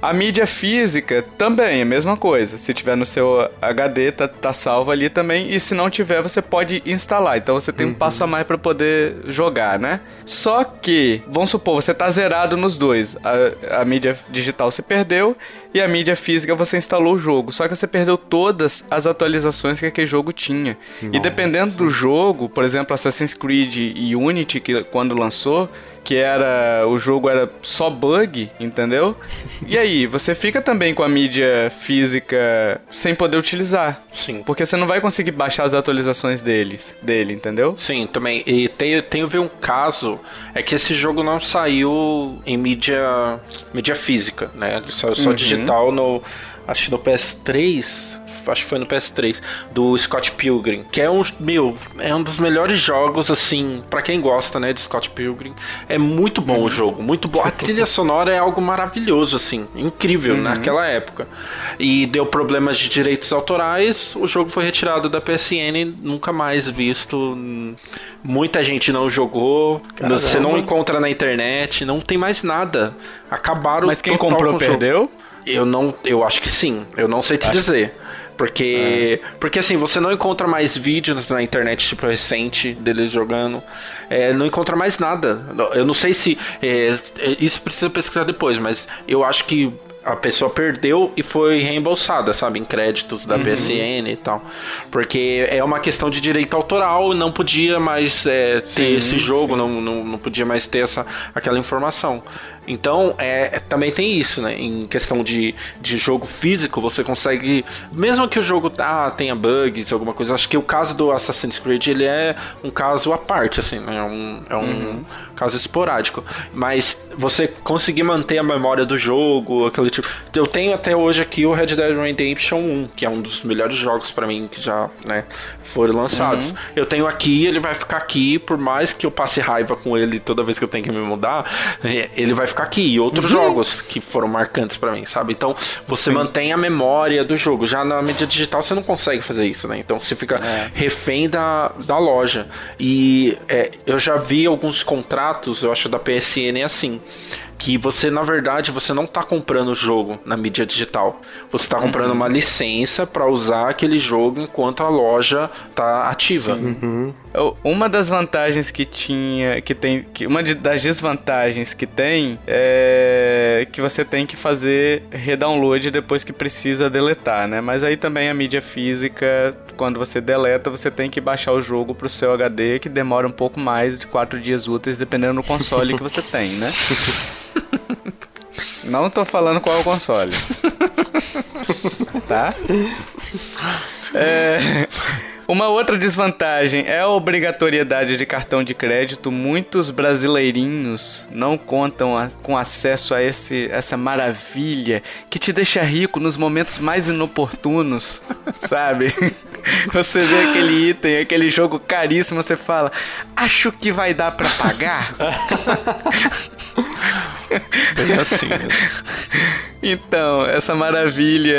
A mídia física também, é a mesma coisa. Se tiver no seu HD, tá, tá salvo ali também. E se não tiver, você pode instalar. Então você tem um passo a mais para poder jogar, né? Só que, vamos supor, você tá zerado nos dois. A, a mídia digital se perdeu e a mídia física você instalou o jogo. Só que você perdeu todas as atualizações que aquele jogo tinha. E dependendo do jogo, por exemplo, Assassin's Creed e Unity, que quando lançou, que era o jogo era só bug, entendeu? E aí, você fica também com a mídia física sem poder utilizar, Sim. porque você não vai conseguir baixar as atualizações deles, dele, entendeu? Sim, também. E tem, tenho ver um caso, é que esse jogo não saiu em mídia, mídia física, né? Ele saiu só digital no. Acho que no PS3. Acho que foi no PS3, do Scott Pilgrim, que é um, meu, é um dos melhores jogos, assim, pra quem gosta, né, de Scott Pilgrim. É muito bom o jogo, muito bom. A trilha sonora é algo maravilhoso, assim, incrível naquela época. E deu problemas de direitos autorais, o jogo foi retirado da PSN, nunca mais visto. Muita gente não jogou, você não encontra na internet, não tem mais nada. Acabaram Mas quem comprou com perdeu? Eu não, eu acho que sim. Eu não sei te acho... dizer. Porque, é. porque assim, você não encontra mais vídeos na internet, tipo, recente deles jogando. É, não encontra mais nada. Eu não sei se. É, é isso precisa pesquisar depois, mas eu acho que a pessoa perdeu e foi reembolsada, sabe, em créditos da uhum. PSN e tal. Porque é uma questão de direito autoral, não podia mais é, ter sim, esse jogo, não, não, não, podia mais ter essa, aquela informação. Então, é, é, também tem isso, né? Em questão de, de jogo físico, você consegue. Mesmo que o jogo ah, tenha bugs, alguma coisa, acho que o caso do Assassin's Creed ele é um caso à parte, assim, né? É um, é um uhum. caso esporádico. Mas você conseguir manter a memória do jogo, aquele tipo. Eu tenho até hoje aqui o Red Dead Redemption 1, que é um dos melhores jogos para mim que já né, foram lançados. Uhum. Eu tenho aqui, ele vai ficar aqui, por mais que eu passe raiva com ele toda vez que eu tenho que me mudar, é, ele vai ficar ficar aqui. E outros uhum. jogos que foram marcantes para mim, sabe? Então você Sim. mantém a memória do jogo. Já na mídia digital você não consegue fazer isso, né? Então você fica é. refém da, da loja. E é, eu já vi alguns contratos, eu acho, da PSN assim que você na verdade você não está comprando o jogo na mídia digital. Você está comprando uhum. uma licença para usar aquele jogo enquanto a loja está ativa. Uhum. Uma das vantagens que tinha, que tem, que uma das desvantagens que tem é que você tem que fazer redownload depois que precisa deletar, né? Mas aí também a mídia física, quando você deleta, você tem que baixar o jogo para o seu HD, que demora um pouco mais de quatro dias úteis, dependendo do console que você tem, né? Não tô falando qual é o console. tá? É, uma outra desvantagem é a obrigatoriedade de cartão de crédito. Muitos brasileirinhos não contam a, com acesso a esse, essa maravilha que te deixa rico nos momentos mais inoportunos, sabe? Você vê aquele item, aquele jogo caríssimo, você fala: Acho que vai dar para pagar. Bem assim. Né? Então, essa maravilha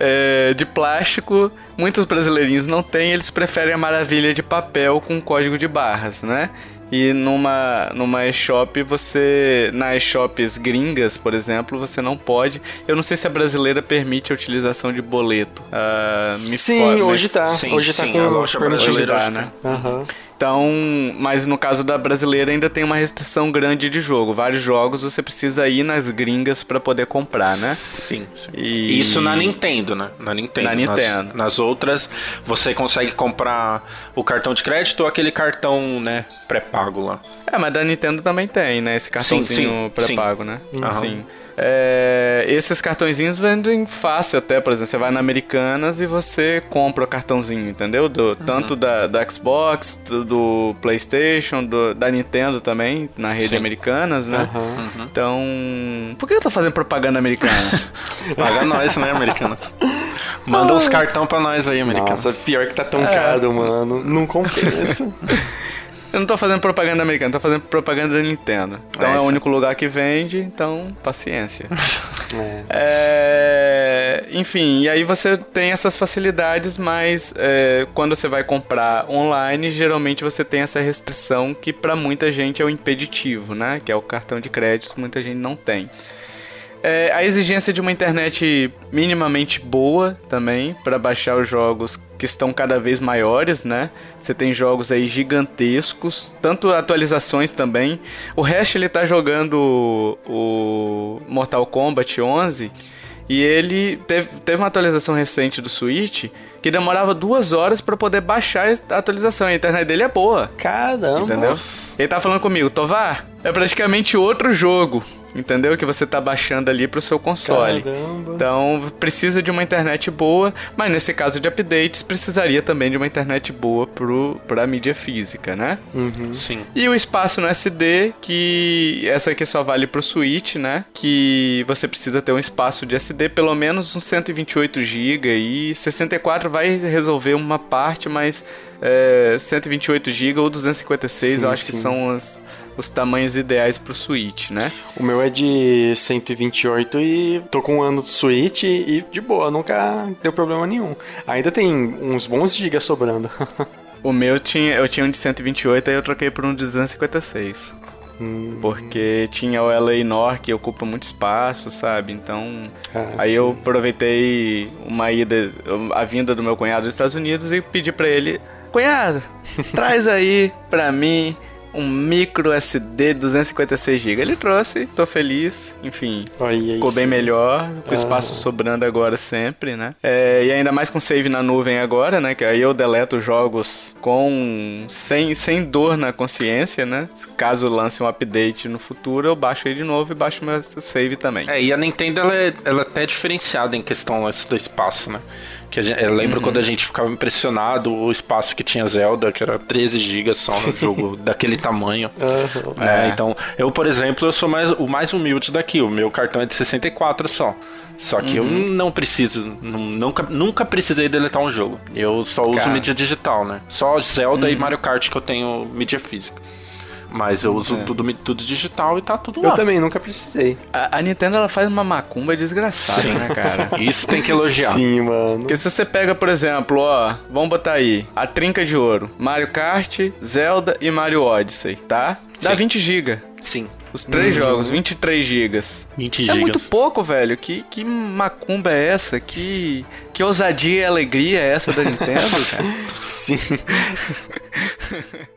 é, de plástico, muitos brasileirinhos não têm, eles preferem a maravilha de papel com código de barras, né? E numa, numa eShop, você. Nas shops gringas, por exemplo, você não pode. Eu não sei se a brasileira permite a utilização de boleto. Uh, me sim, hoje tá. Sim, hoje tá sim, com a loja brasileira, né? Uhum. Então, mas no caso da brasileira ainda tem uma restrição grande de jogo. Vários jogos você precisa ir nas gringas para poder comprar, né? Sim. sim. E... Isso na Nintendo, né? Na Nintendo. Na Nintendo. Nas, nas, outras, você consegue comprar o cartão de crédito ou aquele cartão, né, pré-pago lá. É, mas da Nintendo também tem, né? Esse cartãozinho pré-pago, né? Uhum. Sim. É, esses cartõezinhos vendem fácil até, por exemplo, você vai na Americanas e você compra o cartãozinho, entendeu? Do, uhum. Tanto da, da Xbox, do, do Playstation, do, da Nintendo também, na rede Sim. Americanas, né? Uhum. Então, por que eu tô fazendo propaganda Americanas? Paga nós, né, Americanas? Manda uns cartão pra nós aí, Americanas. Nossa, pior que tá tão é. caro, mano. Não compensa. Eu não tô fazendo propaganda americana, tô fazendo propaganda da Nintendo. Então é, é o único lugar que vende, então paciência. é. É, enfim, e aí você tem essas facilidades, mas é, quando você vai comprar online, geralmente você tem essa restrição que para muita gente é o impeditivo, né? Que é o cartão de crédito, muita gente não tem. É, a exigência de uma internet minimamente boa também para baixar os jogos que estão cada vez maiores, né? Você tem jogos aí gigantescos, tanto atualizações também. O Hash ele tá jogando o Mortal Kombat 11 e ele teve, teve uma atualização recente do Switch que demorava duas horas para poder baixar a atualização. A internet dele é boa. Caramba! Entendeu? Ele tá falando comigo, Tovar, é praticamente outro jogo entendeu? Que você tá baixando ali pro seu console. Caramba. Então precisa de uma internet boa, mas nesse caso de updates precisaria também de uma internet boa pro, pra mídia física, né? Uhum. Sim. E o espaço no SD, que essa aqui só vale pro Switch, né? Que você precisa ter um espaço de SD pelo menos uns 128 GB e 64 vai resolver uma parte, mas é, 128 GB ou 256 sim, eu acho sim. que são as os tamanhos ideais pro Switch, né? O meu é de 128 e tô com um ano do Switch e de boa, nunca deu problema nenhum. Ainda tem uns bons gigas sobrando. o meu tinha, eu tinha um de 128 aí eu troquei por um de 256. Hum. Porque tinha o Eleanor que ocupa muito espaço, sabe? Então, ah, aí sim. eu aproveitei uma ida, a vinda do meu cunhado dos Estados Unidos e pedi para ele, cunhado, traz aí pra mim um micro SD 256 GB. Ele trouxe, tô feliz, enfim. ficou bem melhor, com espaço sobrando agora sempre, né? É, e ainda mais com save na nuvem agora, né? Que aí eu deleto jogos com sem, sem dor na consciência, né? Caso lance um update no futuro, eu baixo ele de novo e baixo meu save também. É, e a Nintendo ela é, ela é até diferenciada em questão do espaço, né? Que gente, eu lembro uhum. quando a gente ficava impressionado o espaço que tinha Zelda, que era 13 GB só no jogo daquele tamanho. Uhum. Né? É. Então, eu, por exemplo, eu sou mais, o mais humilde daqui. O meu cartão é de 64 só. Só que uhum. eu não preciso, nunca, nunca precisei deletar um jogo. Eu só uso Cara. mídia digital, né? Só Zelda e uhum. Mario Kart que eu tenho mídia física. Mas eu uso é. tudo, tudo digital e tá tudo lá. Eu também, nunca precisei. A, a Nintendo ela faz uma macumba desgraçada, Sim. né, cara? Isso tem que elogiar. Sim, mano. Porque se você pega, por exemplo, ó, vamos botar aí, a trinca de ouro, Mario Kart, Zelda e Mario Odyssey, tá? Dá Sim. 20 GB. Sim. Os três uhum. jogos, 23 gigas. 20 gigas. É muito pouco, velho. Que, que macumba é essa? Que, que ousadia e alegria é essa da Nintendo, cara? Sim.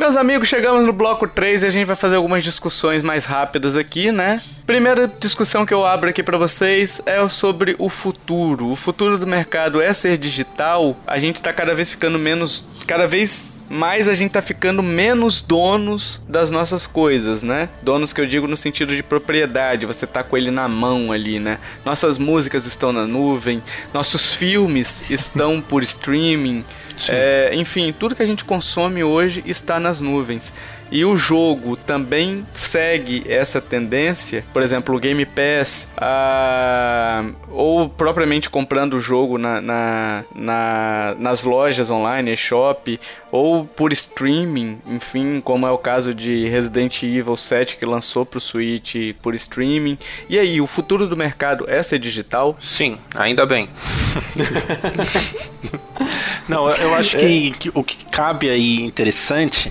Meus amigos, chegamos no bloco 3 e a gente vai fazer algumas discussões mais rápidas aqui, né? Primeira discussão que eu abro aqui para vocês é sobre o futuro. O futuro do mercado é ser digital? A gente tá cada vez ficando menos. Cada vez mais a gente tá ficando menos donos das nossas coisas, né? Donos que eu digo no sentido de propriedade, você tá com ele na mão ali, né? Nossas músicas estão na nuvem, nossos filmes estão por streaming. É, enfim, tudo que a gente consome hoje está nas nuvens. E o jogo também segue essa tendência, por exemplo, o Game Pass, ou propriamente comprando o jogo na, na, na, nas lojas online, shop, ou por streaming, enfim, como é o caso de Resident Evil 7 que lançou para o Switch por streaming. E aí, o futuro do mercado é ser digital? Sim, ainda bem. Não, eu acho que, que o que cabe aí interessante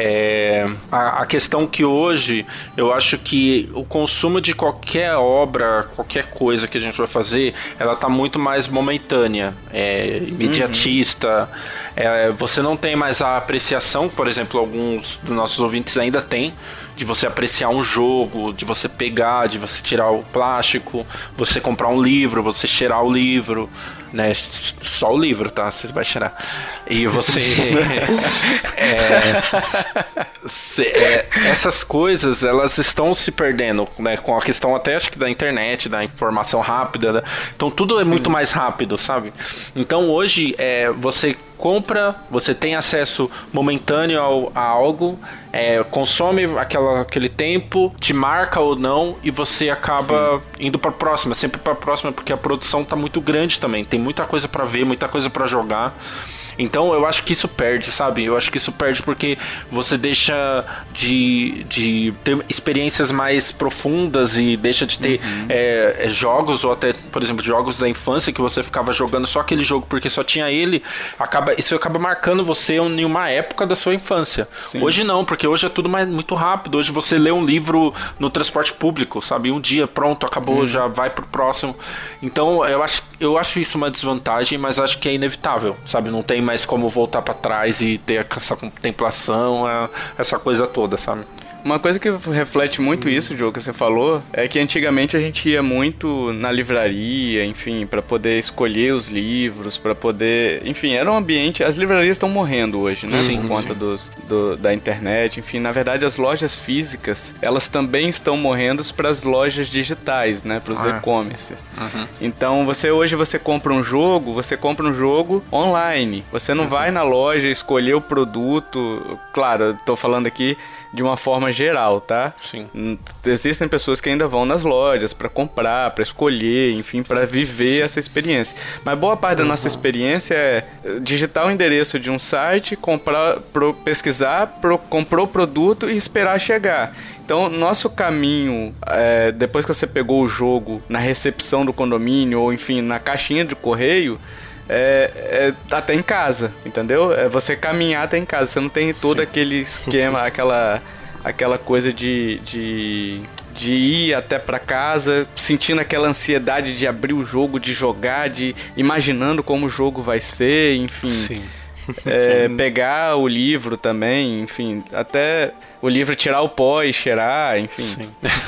é, a, a, questão que hoje eu acho que o consumo de qualquer obra, qualquer coisa que a gente vai fazer, ela está muito mais momentânea, é, imediatista. Uhum. É, você não tem mais a apreciação, por exemplo, alguns dos nossos ouvintes ainda têm, de você apreciar um jogo, de você pegar, de você tirar o plástico, você comprar um livro, você cheirar o livro né? Só o livro, tá? Você vai cheirar. E você. é, se, é, essas coisas, elas estão se perdendo, né? Com a questão até, acho que da internet, da informação rápida. Então tudo é Sim. muito mais rápido, sabe? Então hoje, é, você compra, você tem acesso momentâneo ao, a algo, é, consome aquela, aquele tempo, te marca ou não, e você acaba Sim. indo para próxima, sempre para próxima, porque a produção tá muito grande também. Tem muita coisa para ver, muita coisa para jogar. Então eu acho que isso perde, sabe? Eu acho que isso perde porque você deixa de, de ter experiências mais profundas e deixa de ter uhum. é, jogos, ou até, por exemplo, jogos da infância que você ficava jogando só aquele jogo porque só tinha ele. Acaba, isso acaba marcando você em uma época da sua infância. Sim. Hoje não, porque hoje é tudo mais, muito rápido. Hoje você lê um livro no transporte público, sabe? Um dia, pronto, acabou, uhum. já vai pro próximo. Então eu acho, eu acho isso uma desvantagem, mas acho que é inevitável, sabe? Não tem mais como voltar para trás e ter essa contemplação, essa coisa toda, sabe? Uma coisa que reflete Sim. muito isso, Joe, que você falou, é que antigamente a gente ia muito na livraria, enfim, para poder escolher os livros, para poder. Enfim, era um ambiente. As livrarias estão morrendo hoje, né? Sim, por conta dos, do, da internet. Enfim, na verdade, as lojas físicas, elas também estão morrendo para as lojas digitais, né? Para os ah. e-commerces. Uhum. Então, você hoje você compra um jogo, você compra um jogo online. Você não uhum. vai na loja escolher o produto. Claro, eu tô falando aqui de uma forma geral, tá? Sim. Existem pessoas que ainda vão nas lojas para comprar, para escolher, enfim, para viver essa experiência. Mas boa parte da nossa uhum. experiência é digitar o endereço de um site, comprar, pro, pesquisar, pro, comprou o produto e esperar chegar. Então, nosso caminho, é, depois que você pegou o jogo na recepção do condomínio, ou enfim, na caixinha de correio, é, é, até em casa, entendeu? É você caminhar até em casa. Você não tem todo Sim. aquele esquema, aquela, aquela coisa de, de, de ir até para casa, sentindo aquela ansiedade de abrir o jogo, de jogar, de imaginando como o jogo vai ser, enfim. Sim. É, pegar o livro também, enfim, até o livro tirar o pó e cheirar, enfim.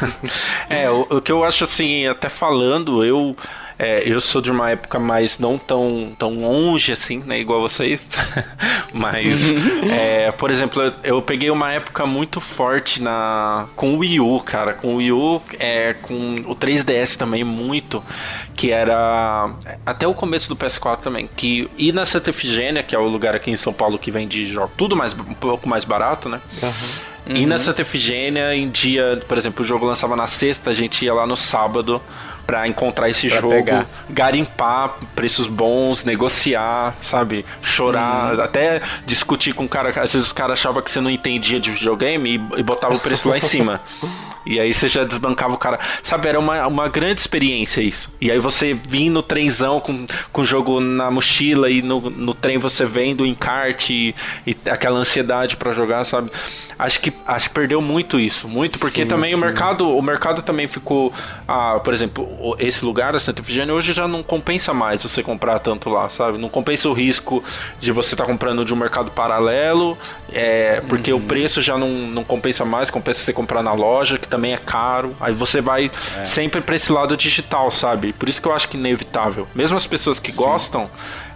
é, o, o, que eu acho assim, até falando, eu é, eu sou de uma época mais não tão, tão longe assim, né? Igual vocês. Mas, é, por exemplo, eu, eu, peguei uma época muito forte na com o Wii U, cara. Com o Wii U, é, com o 3DS também, muito. Que era até o começo do PS4 também. Que ir na Santa Efigênia, que é o lugar aqui em São Paulo que vende jogo, tudo mais, um pouco mais barato, né? Uhum. E na Santa Efigênia, em dia, por exemplo, o jogo lançava na sexta, a gente ia lá no sábado para encontrar esse pra jogo, pegar. garimpar preços bons, negociar, sabe? Chorar, uhum. até discutir com o cara. Às vezes os caras achavam que você não entendia de videogame e, e botava o preço lá em cima. E aí você já desbancava o cara. Sabe, era uma, uma grande experiência isso. E aí você vinha no trenzão com, com o jogo na mochila e no, no trem você vendo o encarte e, e aquela ansiedade para jogar, sabe? Acho que, acho que perdeu muito isso. Muito, porque sim, também sim. o mercado o mercado também ficou. Ah, por exemplo, esse lugar, a Santa Efigênia, hoje já não compensa mais você comprar tanto lá, sabe? Não compensa o risco de você estar tá comprando de um mercado paralelo, é, porque uhum. o preço já não, não compensa mais, compensa você comprar na loja, que também é caro. Aí você vai é. sempre para esse lado digital, sabe? Por isso que eu acho que é inevitável. Mesmo as pessoas que Sim. gostam,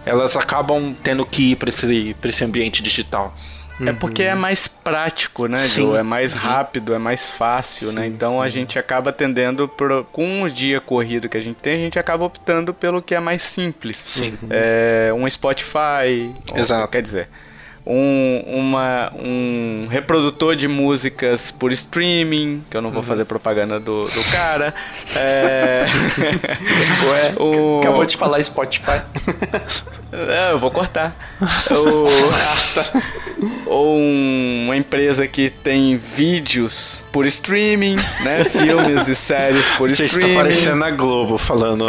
elas acabam tendo que ir para esse, esse ambiente digital. É porque é mais prático, né, sim. Joe? É mais rápido, é mais fácil, né? sim, né? Então sim. a gente acaba tendendo, por, com o dia corrido que a gente tem, a gente acaba optando pelo que é mais simples. Sim. É, um Spotify. Exato. Ou, quer dizer, um, uma, um reprodutor de músicas por streaming, que eu não vou uhum. fazer propaganda do, do cara. é... Ué, o... acabou de falar Spotify. É, eu vou cortar. Ou, ou uma empresa que tem vídeos por streaming, né? Filmes e séries por Gente, tá streaming. Tá parecendo na Globo falando.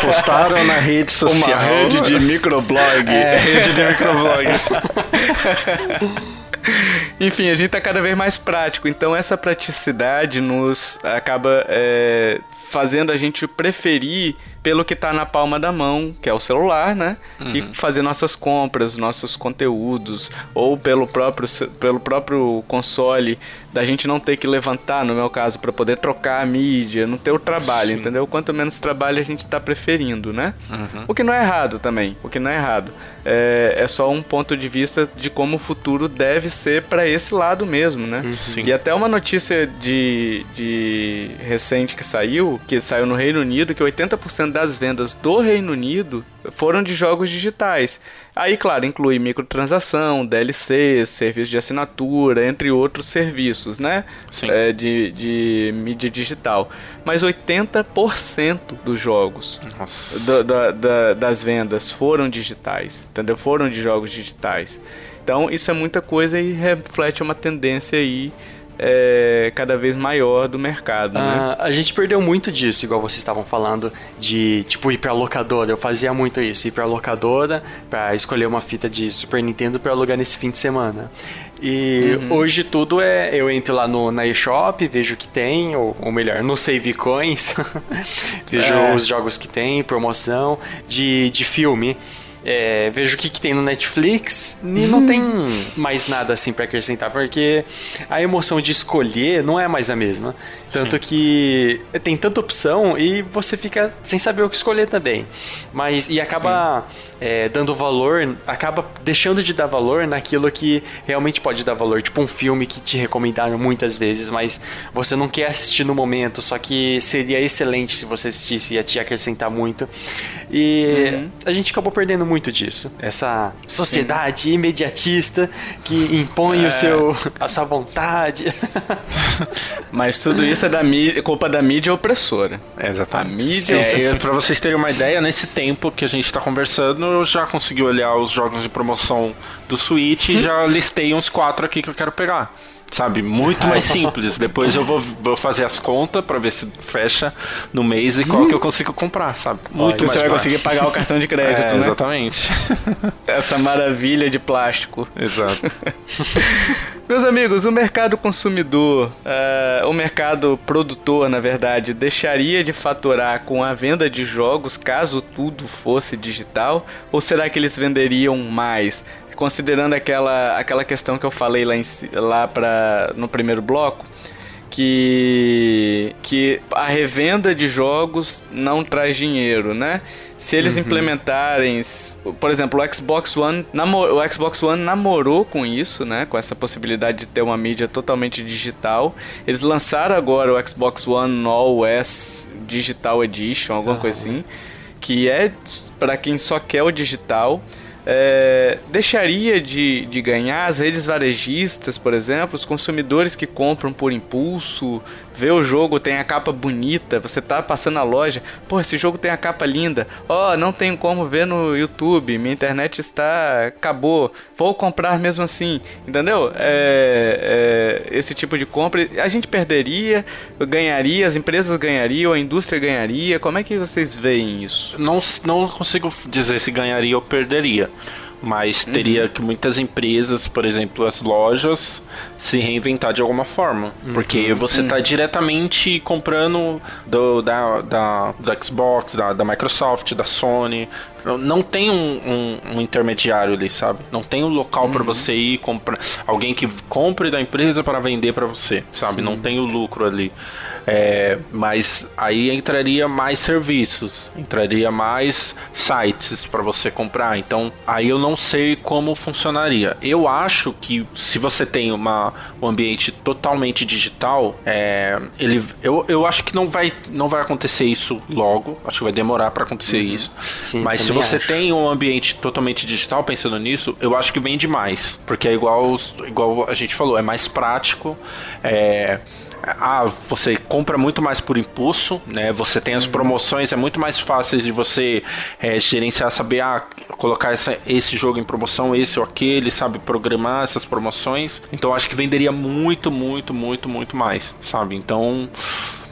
Postaram na rede social. Uma rede de microblog. É, rede de microblog. Enfim, a gente tá cada vez mais prático. Então essa praticidade nos acaba é, fazendo a gente preferir pelo que está na palma da mão, que é o celular, né? Uhum. E fazer nossas compras, nossos conteúdos, ou pelo próprio, pelo próprio console, da gente não ter que levantar, no meu caso, para poder trocar a mídia, não ter o trabalho, Sim. entendeu? Quanto menos trabalho a gente está preferindo, né? Uhum. O que não é errado também, o que não é errado. É, é só um ponto de vista de como o futuro deve ser para esse lado mesmo, né? Uhum. E até uma notícia de, de recente que saiu, que saiu no Reino Unido, que 80% das vendas do Reino Unido foram de jogos digitais. Aí, claro, inclui microtransação, DLC, serviço de assinatura, entre outros serviços, né? É, de, de mídia digital. Mas 80% dos jogos do, da, da, das vendas foram digitais, entendeu? Foram de jogos digitais. Então, isso é muita coisa e reflete uma tendência aí é, cada vez maior do mercado. Né? Ah, a gente perdeu muito disso, igual vocês estavam falando, de tipo ir pra locadora. Eu fazia muito isso, ir pra locadora pra escolher uma fita de Super Nintendo pra alugar nesse fim de semana. E uhum. hoje tudo é. Eu entro lá no, na eShop, vejo o que tem, ou, ou melhor, no Save Coins, vejo é. os jogos que tem, promoção de, de filme é, vejo o que, que tem no Netflix e não hum. tem mais nada assim para acrescentar, porque a emoção de escolher não é mais a mesma. Tanto Sim. que tem tanta opção e você fica sem saber o que escolher também. Mas e acaba é, dando valor, acaba deixando de dar valor naquilo que realmente pode dar valor. Tipo um filme que te recomendaram muitas vezes, mas você não quer assistir no momento, só que seria excelente se você assistisse, ia te acrescentar muito. E uhum. a gente acabou perdendo muito muito disso. Essa sociedade Sim. imediatista que impõe é. o seu, a sua vontade. Mas tudo isso é da mídia, culpa da mídia opressora. É, exatamente. A mídia é, Pra vocês terem uma ideia, nesse tempo que a gente tá conversando, eu já consegui olhar os jogos de promoção do Switch e já listei uns quatro aqui que eu quero pegar sabe? Muito mais simples. Depois eu vou, vou fazer as contas para ver se fecha no mês e qual que eu consigo comprar, sabe? Muito Olha, mais Você vai conseguir pagar o cartão de crédito, é, né? Exatamente. Essa maravilha de plástico. Exato. Meus amigos, o mercado consumidor, uh, o mercado produtor, na verdade, deixaria de faturar com a venda de jogos caso tudo fosse digital? Ou será que eles venderiam mais? Considerando aquela, aquela questão que eu falei lá, em, lá pra, no primeiro bloco, que, que a revenda de jogos não traz dinheiro, né? Se eles uhum. implementarem, por exemplo, o Xbox One, o Xbox One namorou com isso, né? Com essa possibilidade de ter uma mídia totalmente digital. Eles lançaram agora o Xbox One All S Digital Edition, alguma uhum. coisa assim, que é para quem só quer o digital é, deixaria de, de ganhar as redes varejistas, por exemplo, os consumidores que compram por impulso, vê o jogo, tem a capa bonita, você tá passando na loja, pô, esse jogo tem a capa linda, ó, oh, não tenho como ver no YouTube, minha internet está. acabou, vou comprar mesmo assim, entendeu? É, é, esse tipo de compra, a gente perderia, ganharia, as empresas ganhariam, a indústria ganharia, como é que vocês veem isso? Não, não consigo dizer se ganharia ou perderia mas teria uhum. que muitas empresas, por exemplo, as lojas, se reinventar de alguma forma. Uhum. Porque você está uhum. diretamente comprando do, da, da, do Xbox, da, da Microsoft, da Sony. Não tem um, um, um intermediário ali, sabe? Não tem um local para uhum. você ir comprar. Alguém que compre da empresa para vender para você, sabe? Sim. Não tem o lucro ali. É, mas aí entraria mais serviços, entraria mais sites para você comprar. Então aí eu não sei como funcionaria. Eu acho que se você tem uma, um ambiente totalmente digital, é, ele, eu, eu acho que não vai, não vai acontecer isso logo. Acho que vai demorar para acontecer uhum. isso. Sim, mas se você acho. tem um ambiente totalmente digital, pensando nisso, eu acho que vende mais. Porque é igual, igual a gente falou, é mais prático. É, ah, você compra muito mais por impulso, né? Você tem as uhum. promoções, é muito mais fácil de você é, gerenciar, saber, ah, colocar essa, esse jogo em promoção, esse ou aquele, sabe, programar essas promoções. Então acho que venderia muito, muito, muito, muito mais, sabe? Então.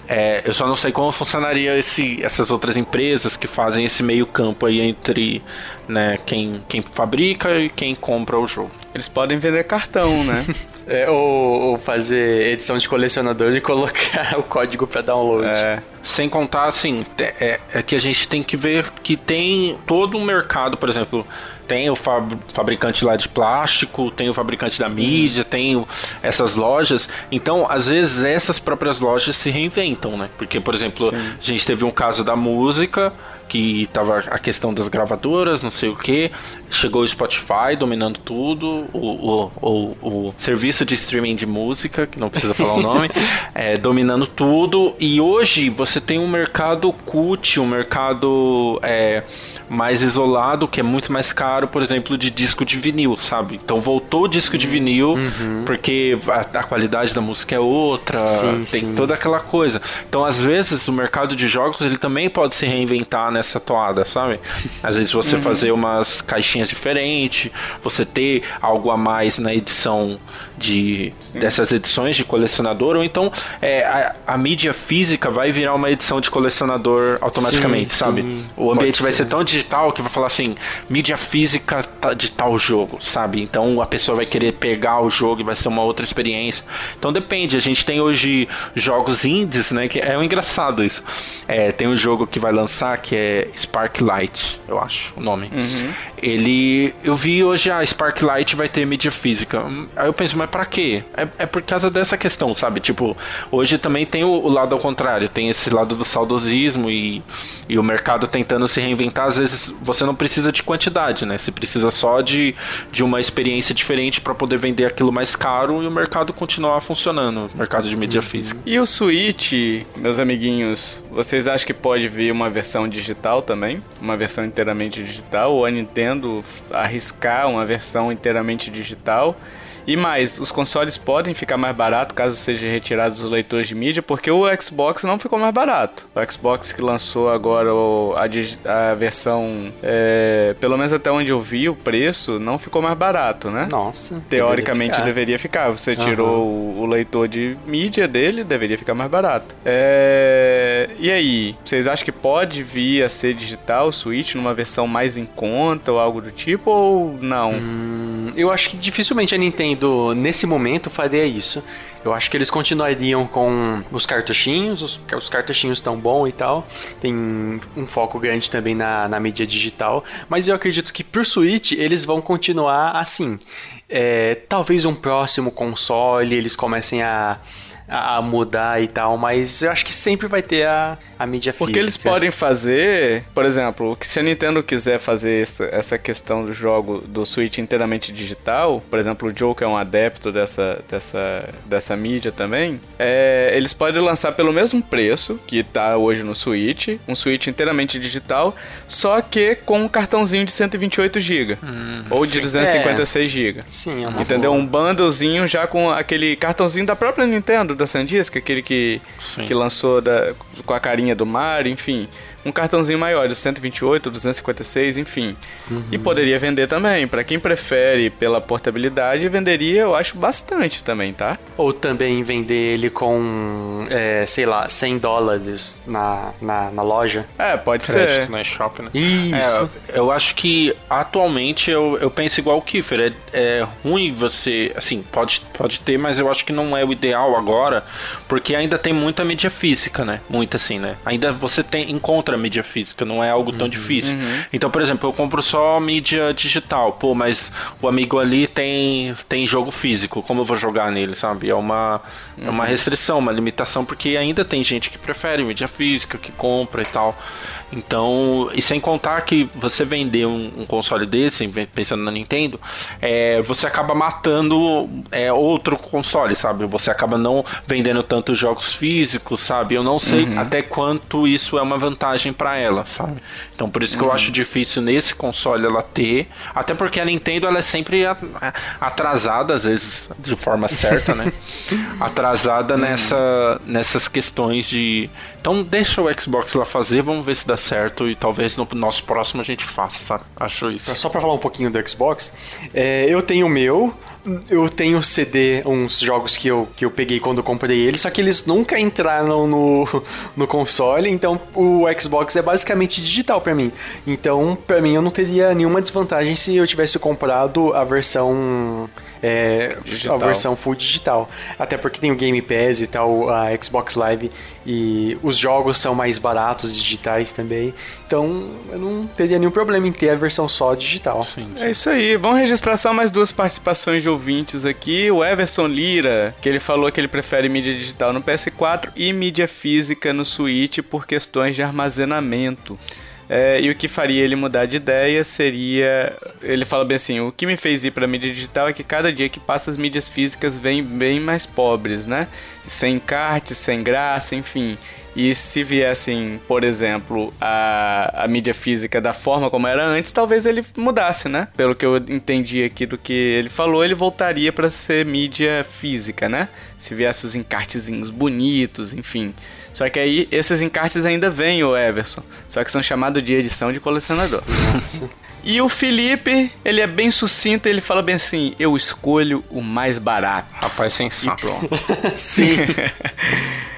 É, eu só não sei como funcionaria esse, essas outras empresas que fazem esse meio campo aí entre né, quem, quem fabrica e quem compra o jogo. Eles podem vender cartão, né? É, ou, ou, fazer edição de colecionador e colocar o código para download. É. Sem contar, assim, é, é, que a gente tem que ver que tem todo um mercado, por exemplo, tem o fab, fabricante lá de plástico, tem o fabricante da mídia, tem o, essas lojas. Então, às vezes, essas próprias lojas se reinventam, né? Porque, por exemplo, Sim. a gente teve um caso da música que tava a questão das gravadoras, não sei o que. Chegou o Spotify dominando tudo, o, o, o, o, serviço de streaming de música, que não precisa falar o nome, é, dominando tudo. E hoje você tem um mercado cult, um mercado é, mais isolado, que é muito mais caro, por exemplo, de disco de vinil, sabe? Então voltou o disco de vinil, uhum. porque a, a, qualidade da música é outra, sim, tem sim. toda aquela coisa. Então, às vezes, o mercado de jogos ele também pode se reinventar? Nessa toada, sabe? Às vezes você uhum. fazer umas caixinhas diferentes, você ter algo a mais na edição de dessas edições de colecionador, ou então é, a, a, mídia física vai virar uma edição de colecionador automaticamente, sim, sabe? Sim. O ambiente Pode vai ser. ser tão digital que vai falar assim, mídia física de tal jogo, sabe? Então a pessoa vai sim. querer pegar o jogo e vai ser uma outra experiência. Então depende, a gente tem hoje jogos indies, né? Que é um engraçado isso. É, tem um jogo que vai lançar que é Sparklight, eu acho o nome. Uhum. Ele. Eu vi hoje a ah, Sparklight vai ter mídia física. Aí eu penso, mas pra quê? É, é por causa dessa questão, sabe? Tipo, hoje também tem o, o, lado ao contrário, tem esse lado do saudosismo e, e o mercado tentando se reinventar. Às vezes você não precisa de quantidade, né? Você precisa só de, de uma experiência diferente para poder vender aquilo mais caro e o mercado continuar funcionando, o mercado de mídia física. E o Switch, meus amiguinhos, vocês acham que pode vir uma versão digital também? Uma versão inteiramente digital? Ou a Nintendo arriscar uma versão inteiramente digital? E mais, os consoles podem ficar mais baratos caso sejam retirados os leitores de mídia, porque o Xbox não ficou mais barato. O Xbox que lançou agora a, a versão, é, pelo menos até onde eu vi, o preço não ficou mais barato, né? Nossa. Teoricamente deveria ficar. Deveria ficar. Você uhum. tirou o, o, leitor de mídia dele, deveria ficar mais barato. É, e aí, vocês acham que pode vir a ser digital o Switch numa versão mais em conta ou algo do tipo, ou não? Hum, eu acho que dificilmente a Nintendo Nesse momento, faria isso. Eu acho que eles continuariam com os cartuchinhos, os, os cartuchinhos estão bons e tal. Tem um foco grande também na, na mídia digital. Mas eu acredito que pro Switch eles vão continuar assim. É, talvez um próximo console eles comecem a a, mudar e tal, mas eu acho que sempre vai ter a, a mídia Porque física. Porque eles podem fazer, por exemplo, que se a Nintendo quiser fazer essa, essa questão do jogo do Switch inteiramente digital, por exemplo, o Joe que é um adepto dessa, dessa, dessa mídia também, é, eles podem lançar pelo mesmo preço que tá hoje no Switch, um Switch inteiramente digital, só que com um cartãozinho de 128 GB hum, ou de sim. 256 é. GB. Sim, é uma Entendeu? Boa. Um bundlezinho já com aquele cartãozinho da própria Nintendo da SanDisk, aquele que, que lançou da, com a carinha do Mario, enfim um cartãozinho maior, de 128, 256, enfim. Uhum. E poderia vender também. Para quem prefere pela portabilidade, venderia, eu acho, bastante também, tá? Ou também vender ele com, é, sei lá, 100 dólares na, na, na loja. É, pode Crédito ser. na shop, né? Isso. É, eu acho que atualmente eu, eu penso igual o Kiefer. É, é ruim você, assim, pode, pode ter, mas eu acho que não é o ideal agora, porque ainda tem muita mídia física, né? Muita assim, né? Ainda você tem encontra compra mídia física, não é algo tão uhum, difícil. Uhum. Então, por exemplo, eu compro só mídia digital, pô, mas o amigo ali tem, tem jogo físico, como eu vou jogar nele, sabe? É uma, uhum. é uma uhum. restrição, uma limitação, porque ainda tem gente que prefere mídia física, que compra e tal. Então, e sem contar que você vender um, um console desse, pensando na Nintendo, é, você acaba matando é, outro console, sabe? Você acaba não vendendo tantos jogos físicos, sabe? Eu não sei uhum. até quanto isso é uma vantagem para ela, sabe? Então, por isso que uhum. eu acho difícil nesse console ela ter, até porque a Nintendo ela é sempre atrasada, às vezes de forma certa, né? atrasada uhum. nessa, nessas questões de então deixa o Xbox lá fazer, vamos ver se dá certo e talvez no nosso próximo a gente faça, sabe? Acho isso. Só para falar um pouquinho do Xbox, é, eu tenho o meu, eu tenho CD, uns jogos que eu, que eu peguei quando comprei ele, só que eles nunca entraram no, no console, então o Xbox é basicamente digital para mim. Então, para mim, eu não teria nenhuma desvantagem se eu tivesse comprado a versão é, a versão full digital. Até porque tem o Game Pass e tal, a Xbox Live e os jogos são mais baratos digitais também. Então eu não teria nenhum problema em ter a versão só digital. Sim, sim. É isso aí. Vamos registrar só mais duas participações de ouvintes aqui. O Everson Lira, que ele falou que ele prefere mídia digital no PS4 e mídia física no Switch por questões de armazenamento. É, e o que faria ele mudar de ideia seria. Ele fala bem assim: o que me fez ir para mídia digital é que cada dia que passa as mídias físicas vêm bem mais pobres, né? Sem encarte, sem graça, enfim. E se viessem, por exemplo, a, a mídia física da forma como era antes, talvez ele mudasse, né? Pelo que eu entendi aqui do que ele falou, ele voltaria para ser mídia física, né? Se viesse os encartezinhos bonitos, enfim. Só que aí esses encartes ainda vêm, o Everson. Só que são chamados de edição de colecionador. Nossa. E o Felipe, ele é bem sucinto, ele fala bem assim: eu escolho o mais barato. Rapaz, sem E pronto. Sim.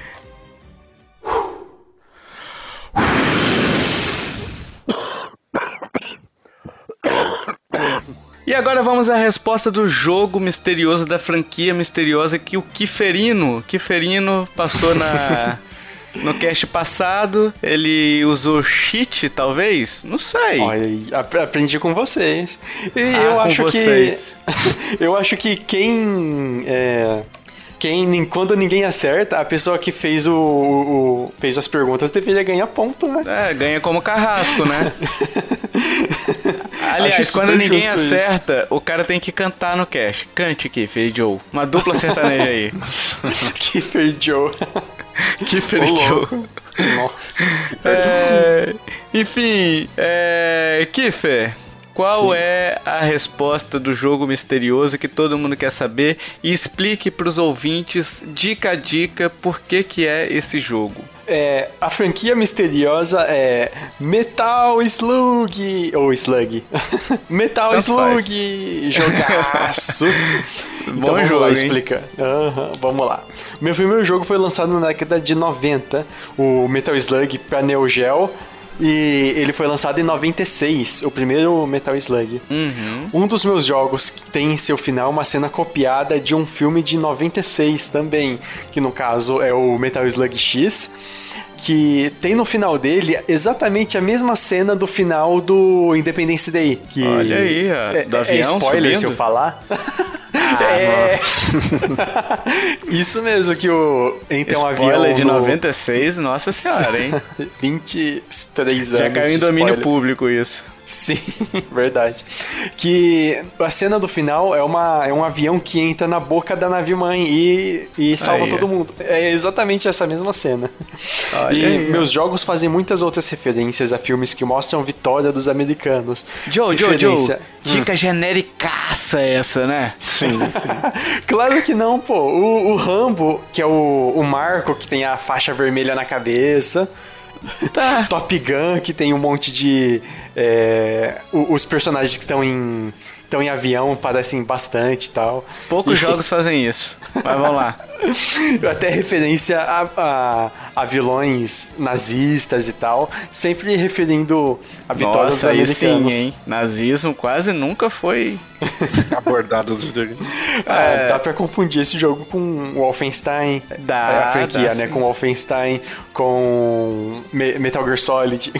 E agora vamos à resposta do jogo misterioso da franquia misteriosa que o Kiferino, Kiferino passou na No cast passado, ele usou cheat, talvez? Não sei. Olha, aprendi com vocês. E ah, eu acho vocês. que. eu acho que quem. É, quem, quando ninguém acerta, a pessoa que fez o, o, fez as perguntas deveria ganhar ponto, né? É, ganha como carrasco, né? Aliás, quando ninguém acerta, isso. o cara tem que cantar no cast. Cante aqui, Fei Joe. Uma dupla sertaneja aí. que Fei Joe. Kiffer Joe. Nossa. É, enfim, é, Kiffer, qual Sim. é a resposta do jogo misterioso que todo mundo quer saber? E explique pros ouvintes, dica a dica, por que que é esse jogo. É, a franquia misteriosa é Metal Slug. Ou Slug. Metal Tanto Slug. Jogaço. então Bom vamos jogo, lá hein? explicar. Aham, vamos lá. Meu primeiro jogo foi lançado na década de 90, o Metal Slug pra Neo Geo. E ele foi lançado em 96, o primeiro Metal Slug. Uhum. Um dos meus jogos tem em seu final uma cena copiada de um filme de 96 também, que no caso é o Metal Slug X, que tem no final dele exatamente a mesma cena do final do Independence Day. Que Olha aí, é, do é avião spoiler se subindo? eu falar. Ah, é. Isso mesmo que o entra um avião Spoiler de no- 96, nossa senhora, hein? 23 anos. Já caiu em domínio spoiler. público isso. Sim, verdade. Que a cena do final é, uma, é um avião que entra na boca da nave-mãe e, e salva Aí. todo mundo. É exatamente essa mesma cena. Olha e aí, meus jogos fazem muitas outras referências a filmes que mostram a vitória dos americanos. Joe, Joe, Joe, dica genericaça essa, né? Sim, Claro que não, pô. O, o Rambo, que é o, o Marco, que tem a faixa vermelha na cabeça. Tá. Top Gun, que tem um monte de. é, os personagens que estão em. Estão em avião, parecem bastante e tal. Poucos E- jogos fazem isso. Mas vamos lá. Até referência a, a, a vilões nazistas e tal, sempre referindo a vitória Nossa, dos sim, americanos. hein? Nazismo quase nunca foi. abordado dos. Ah, É. Dá pra confundir esse jogo com o Wolfenstein. Dá, É, a franquia, dá né? sim. Com Wolfenstein, com Me- Metal Gear Solid.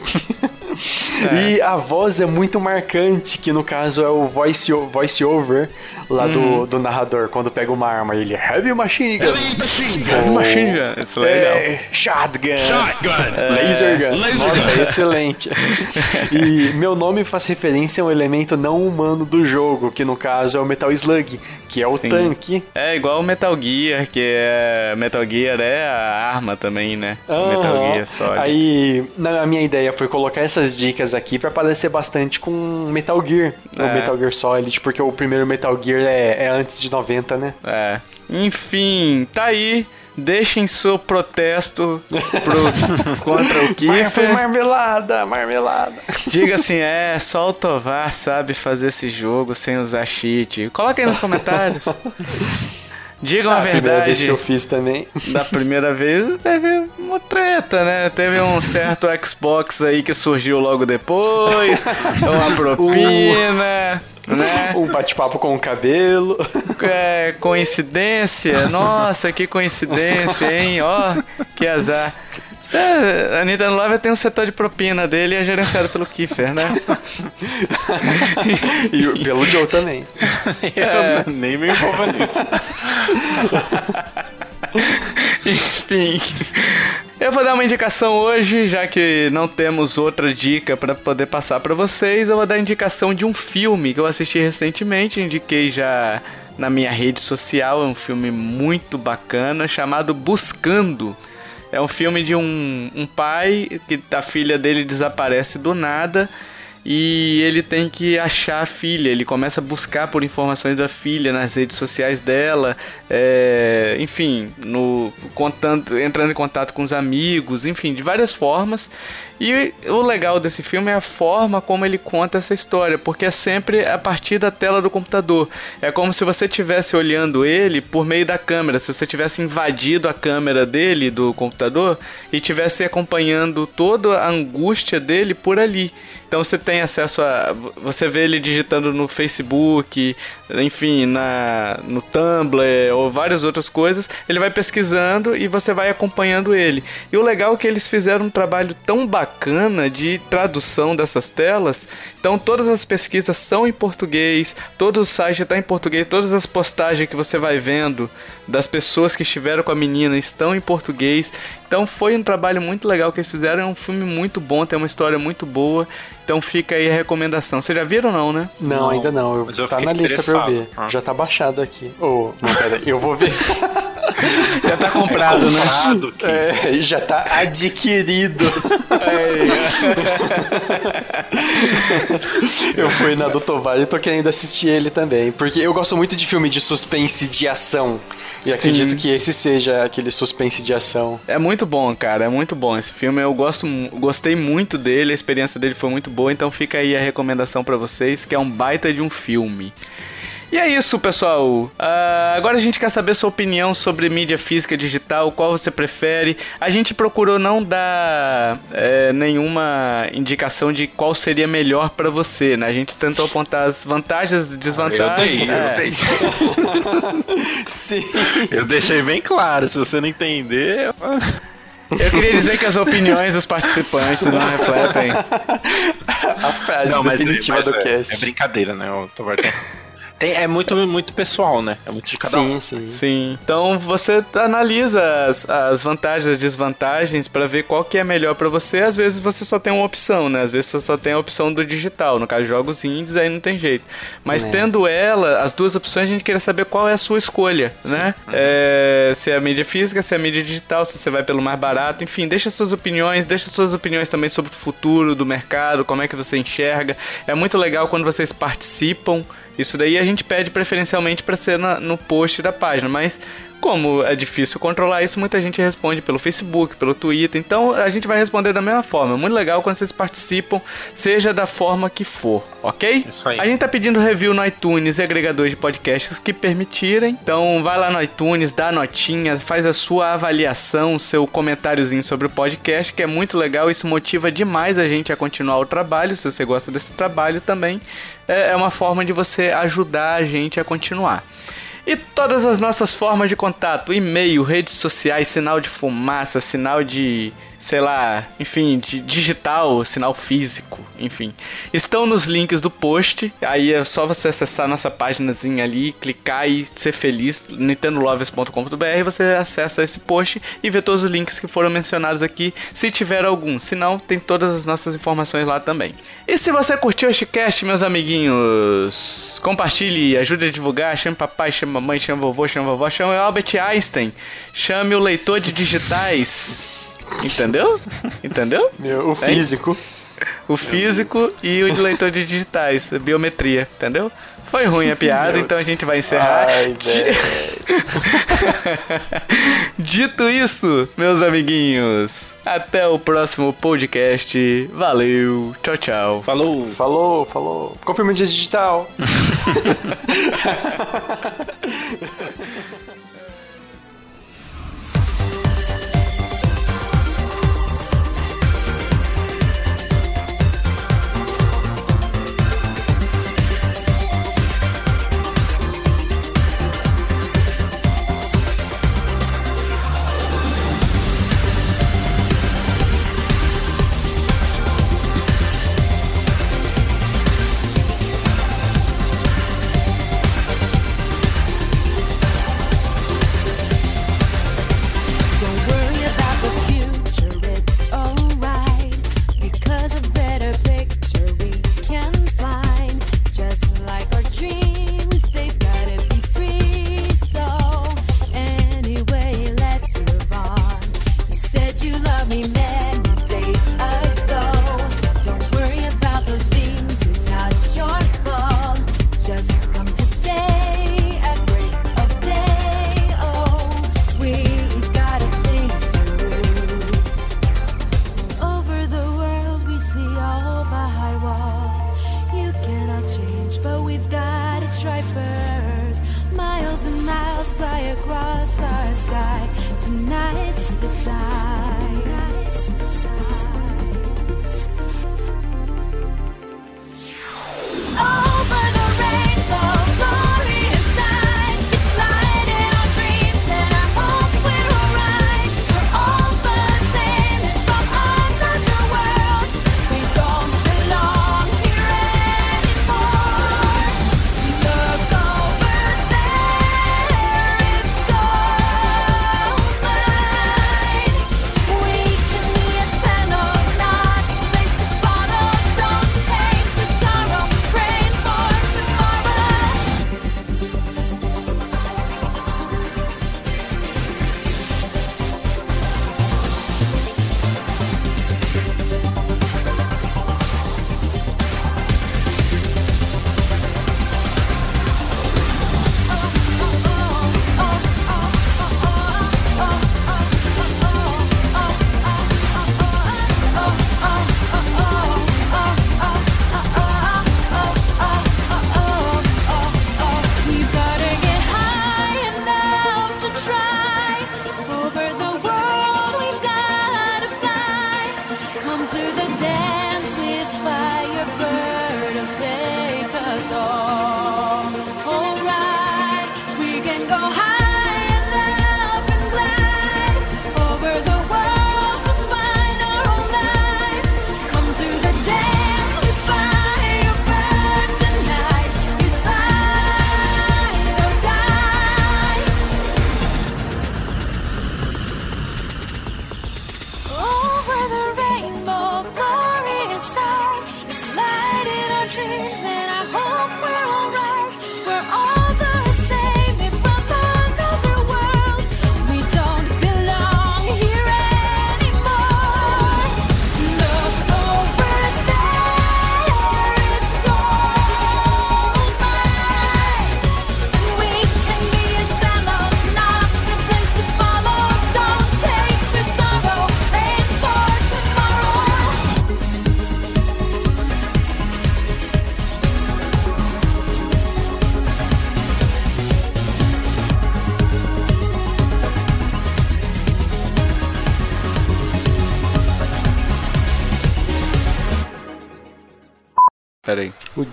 E a voz é muito marcante, que no caso é o voice, o- voice over lá Uhum. do, do narrador, quando pega uma arma. Ele Heavy Machine Gun. Heavy Machine Gun, isso é legal. É, shotgun. Laser gun. Nossa, excelente. e meu nome faz referência a um elemento não humano do jogo, que no caso é o Metal Slug, que é o Sim. tanque. É igual o Metal Gear, que é. Metal Gear é a arma também, né? Metal Gear Solid. Aí, na, a minha ideia foi colocar essas dicas aqui pra parecer bastante com Metal Gear, É. o Metal Gear Solid, porque o primeiro Metal Gear é, é antes de 90, né? É. Enfim, tá aí. Deixem seu protesto pro, contra o Kiefer. marmelada, marmelada. Diga assim, é, só o Tovar sabe fazer esse jogo sem usar cheat. Coloca aí nos comentários. Digam a Ah, primeira vez que verdade. eu fiz também. Da primeira vez teve uma treta, né? Teve um certo Xbox aí que surgiu logo depois, uma propina, né? Um bate-papo com o cabelo. É, coincidência? Nossa, que coincidência, hein? Ó, que azar. Cê- A Nintendo Live tem um setor de propina dele e é gerenciado pelo Kiefer, né? e o- pelo Joe também. Eu nem me envolvo nisso. Enfim. Eu vou dar uma indicação hoje, já que não temos outra dica pra poder passar pra vocês. Eu vou dar a indicação de um filme que eu assisti recentemente, indiquei já na minha rede social. É um filme muito bacana chamado Buscando. É um filme de um, um pai que a filha dele desaparece do nada e ele tem que achar a filha. Ele começa a buscar por informações da filha nas redes sociais dela, é, enfim, no contando, entrando em contato com os amigos, enfim, de várias formas. E o legal desse filme é a forma como ele conta essa história, porque é sempre a partir da tela do computador. É como se você estivesse olhando ele por meio da câmera, se você tivesse invadido a câmera dele do computador e tivesse acompanhando toda a angústia dele por ali. Então você tem acesso a. Você vê ele digitando no Facebook, enfim, na, no Tumblr ou várias outras coisas. Ele vai pesquisando e você vai acompanhando ele. E o legal é que eles fizeram um trabalho tão bacana de tradução dessas telas. Então todas as pesquisas são em português, todo o site está em português, todas as postagens que você vai vendo das pessoas que estiveram com a menina estão em português. Então foi um trabalho muito legal que eles fizeram. É um filme muito bom, tem uma história muito boa. Então fica aí a recomendação. Vocês já viram ou não, né? Não, Não, ainda não. Eu, mas eu tá na lista pra eu ver. Ah. Já tá baixado aqui. Oh, não, pera aí, eu vou ver. já tá comprado, né? Comprado, que- É, já tá adquirido. eu fui na do Tovar e tô querendo assistir ele também. Porque eu gosto muito de filme de suspense de ação. E acredito que esse seja aquele suspense de ação. É muito bom, cara, é muito bom esse filme. Eu gosto, gostei muito dele, a experiência dele foi muito boa, então fica aí a recomendação pra vocês, que é um baita de um filme. E é isso, pessoal. Ah, agora a gente quer saber sua opinião sobre mídia física e digital, qual você prefere. A gente procurou não dar é, nenhuma indicação de qual seria melhor pra você, né? A gente tentou apontar as vantagens e Eu desvantagens. dei, eu É. dei. Sim. Eu deixei bem claro, se você não entender. Eu queria dizer que as opiniões dos participantes não refletem. A frase Não, mas, definitiva mas do é, cast. é brincadeira, né? O Tovar tem- tem- é muito, muito pessoal, né? É muito de cada um. Sim, sim. Sim. Então você analisa as, as vantagens e as desvantagens pra ver qual que é melhor pra você. Às vezes você só tem uma opção, né? Às vezes você só tem a opção do digital. No caso, jogos indies, aí não tem jeito. Mas É. tendo ela, as duas opções, a gente queria saber qual é a sua escolha, né? É, se é a mídia física, se é a mídia digital, se você vai pelo mais barato. Enfim, deixa suas opiniões, deixa suas opiniões também sobre o futuro do mercado, como é que você enxerga. É muito legal quando vocês participam. Isso daí a gente pede preferencialmente para ser na- no post da página, mas como é difícil controlar isso, muita gente responde pelo Facebook, pelo Twitter, então a gente vai responder da mesma forma. É muito legal quando vocês participam, seja da forma que for, ok? Isso aí. A gente tá pedindo review no iTunes e agregadores de podcasts que permitirem. Então vai lá no iTunes, dá notinha, faz a sua avaliação, seu comentáriozinho sobre o podcast, que é muito legal. Isso motiva demais a gente a continuar o trabalho. Se você gosta desse trabalho também, é é uma forma de você ajudar a gente a continuar. E todas as nossas formas de contato, e-mail, redes sociais, sinal de fumaça, sinal de, sei lá, enfim, de digital, sinal físico, enfim, estão nos links do post. Aí é só você acessar nossa páginazinha ali, clicar e ser feliz, nintendolovers.com.br, você acessa esse post e vê todos os links que foram mencionados aqui, se tiver algum. Se não, tem todas as nossas informações lá também. E se você curtiu este cast, meus amiguinhos, compartilhe, ajude a divulgar, chame papai, chame mamãe, chame vovô, chame vovó, chame Albert Einstein, chame o leitor de digitais. Entendeu? Entendeu? Meu, o físico. O físico e o de leitor de digitais, biometria, entendeu? Foi ruim a piada, então a gente vai encerrar. Ai. Dito isso, meus amiguinhos, até o próximo podcast. Valeu, tchau, tchau. Falou! Falou, falou. Compre mídia digital.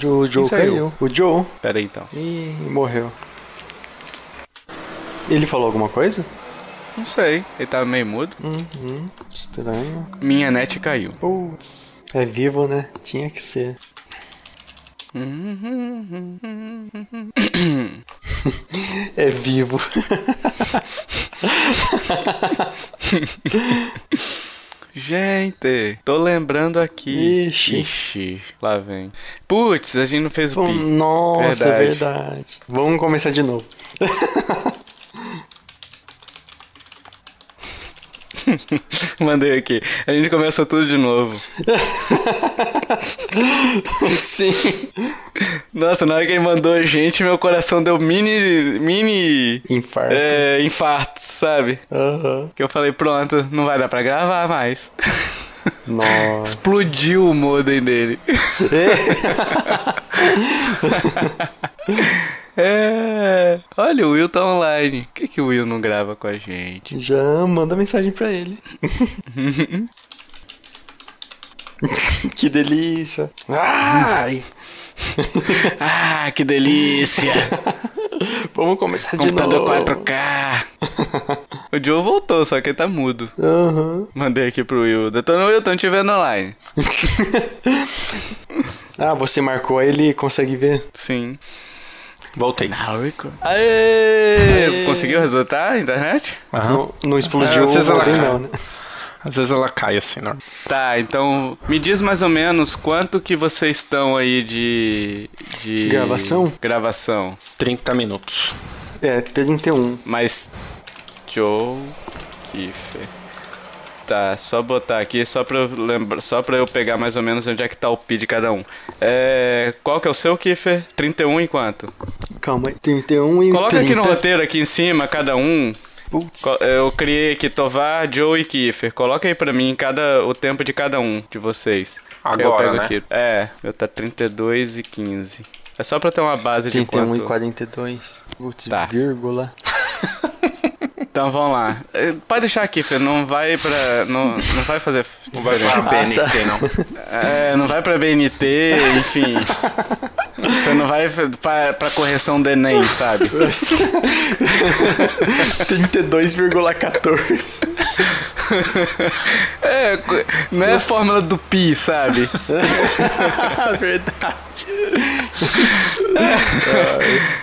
O Joe, caiu. O Joe. pera aí então. Ih, morreu. Ele falou alguma coisa? Não sei, ele tava meio mudo. Uhum, estranho. Minha net caiu. Putz. É vivo, né? Tinha que ser. é vivo. Gente, tô lembrando aqui. Ixi. Ixi, lá vem. Putz, a gente não fez o pi. Nossa, Verdade. é verdade. Vamos começar de novo. Mandei aqui. A gente começa tudo de novo. Sim. Nossa, na hora que ele mandou a gente, meu coração deu mini. mini. Infarto. É, infarto, sabe? Aham. Que eu falei, pronto, não vai dar pra gravar mais. Nossa. Explodiu o modem dele. é. Olha, o Will tá online. Por que, que o Will não grava com a gente? Já manda mensagem pra ele. que delícia. Ai, Ah, que delícia! vamos começar de Computador novo. 4K. o Joe voltou, só que ele tá mudo. Aham. Mandei aqui pro Will. Detona Will, tão te vendo online. Ah, você marcou ele consegue ver. Sim. Voltei. Aê! Aê! Conseguiu resetar a internet? Aham. Não, não explodiu É, às vezes o ela modem cai. não, né? Às vezes ela cai assim, não. Tá, então me diz mais ou menos quanto que vocês estão aí de. de. Gravação? Gravação. 30 minutos. É, 31. Mas. Joe Kiefer. Tá, só botar aqui, só pra, eu lembra, só pra eu pegar mais ou menos onde é que tá o pi de cada um. É, qual que é o seu, Kiefer? 31 e quanto? Calma aí, 31 e Coloca 30. aqui no roteiro, aqui em cima, cada um. Putz. Eu criei aqui Tovar, Joe e Kiefer. Coloca aí pra mim cada, o tempo de cada um de vocês. Agora, eu pego né? aqui. É, meu tá 32 e 15. É só pra ter uma base de 31 quanto... e 42. Putz, Tá. vírgula. Então vamos lá. Eh, Pode deixar aqui, Fê. Não vai pra. Não, não vai fazer. Não vai pra BNT, não. É, não vai pra BNT, enfim. Você não vai pra, pra correção do Enem, sabe? 32,14. É, não é a fórmula do pi, sabe? Verdade. É,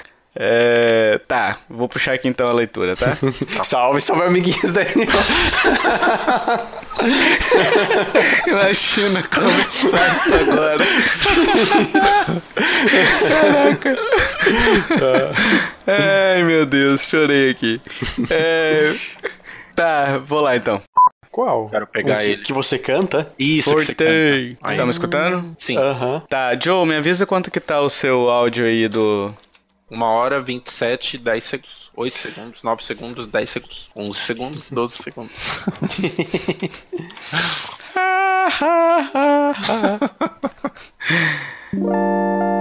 tá, vou puxar aqui então a leitura, tá? Salve, salve, amiguinhos da Daniel. Imagina começar isso agora. Caraca. Ai, meu Deus, chorei aqui. É, Tá, vou lá então. Qual? Quero pegar que, ele. Que você canta? Isso, que você Cortei. canta. Aí. Tá me escutando? Sim. Tá, Joe, me avisa quanto que tá o seu áudio aí do. Uma hora, 27, 10 segundos. 8 segundos, 9 segundos, 10 segundos. 11 segundos, 12 segundos.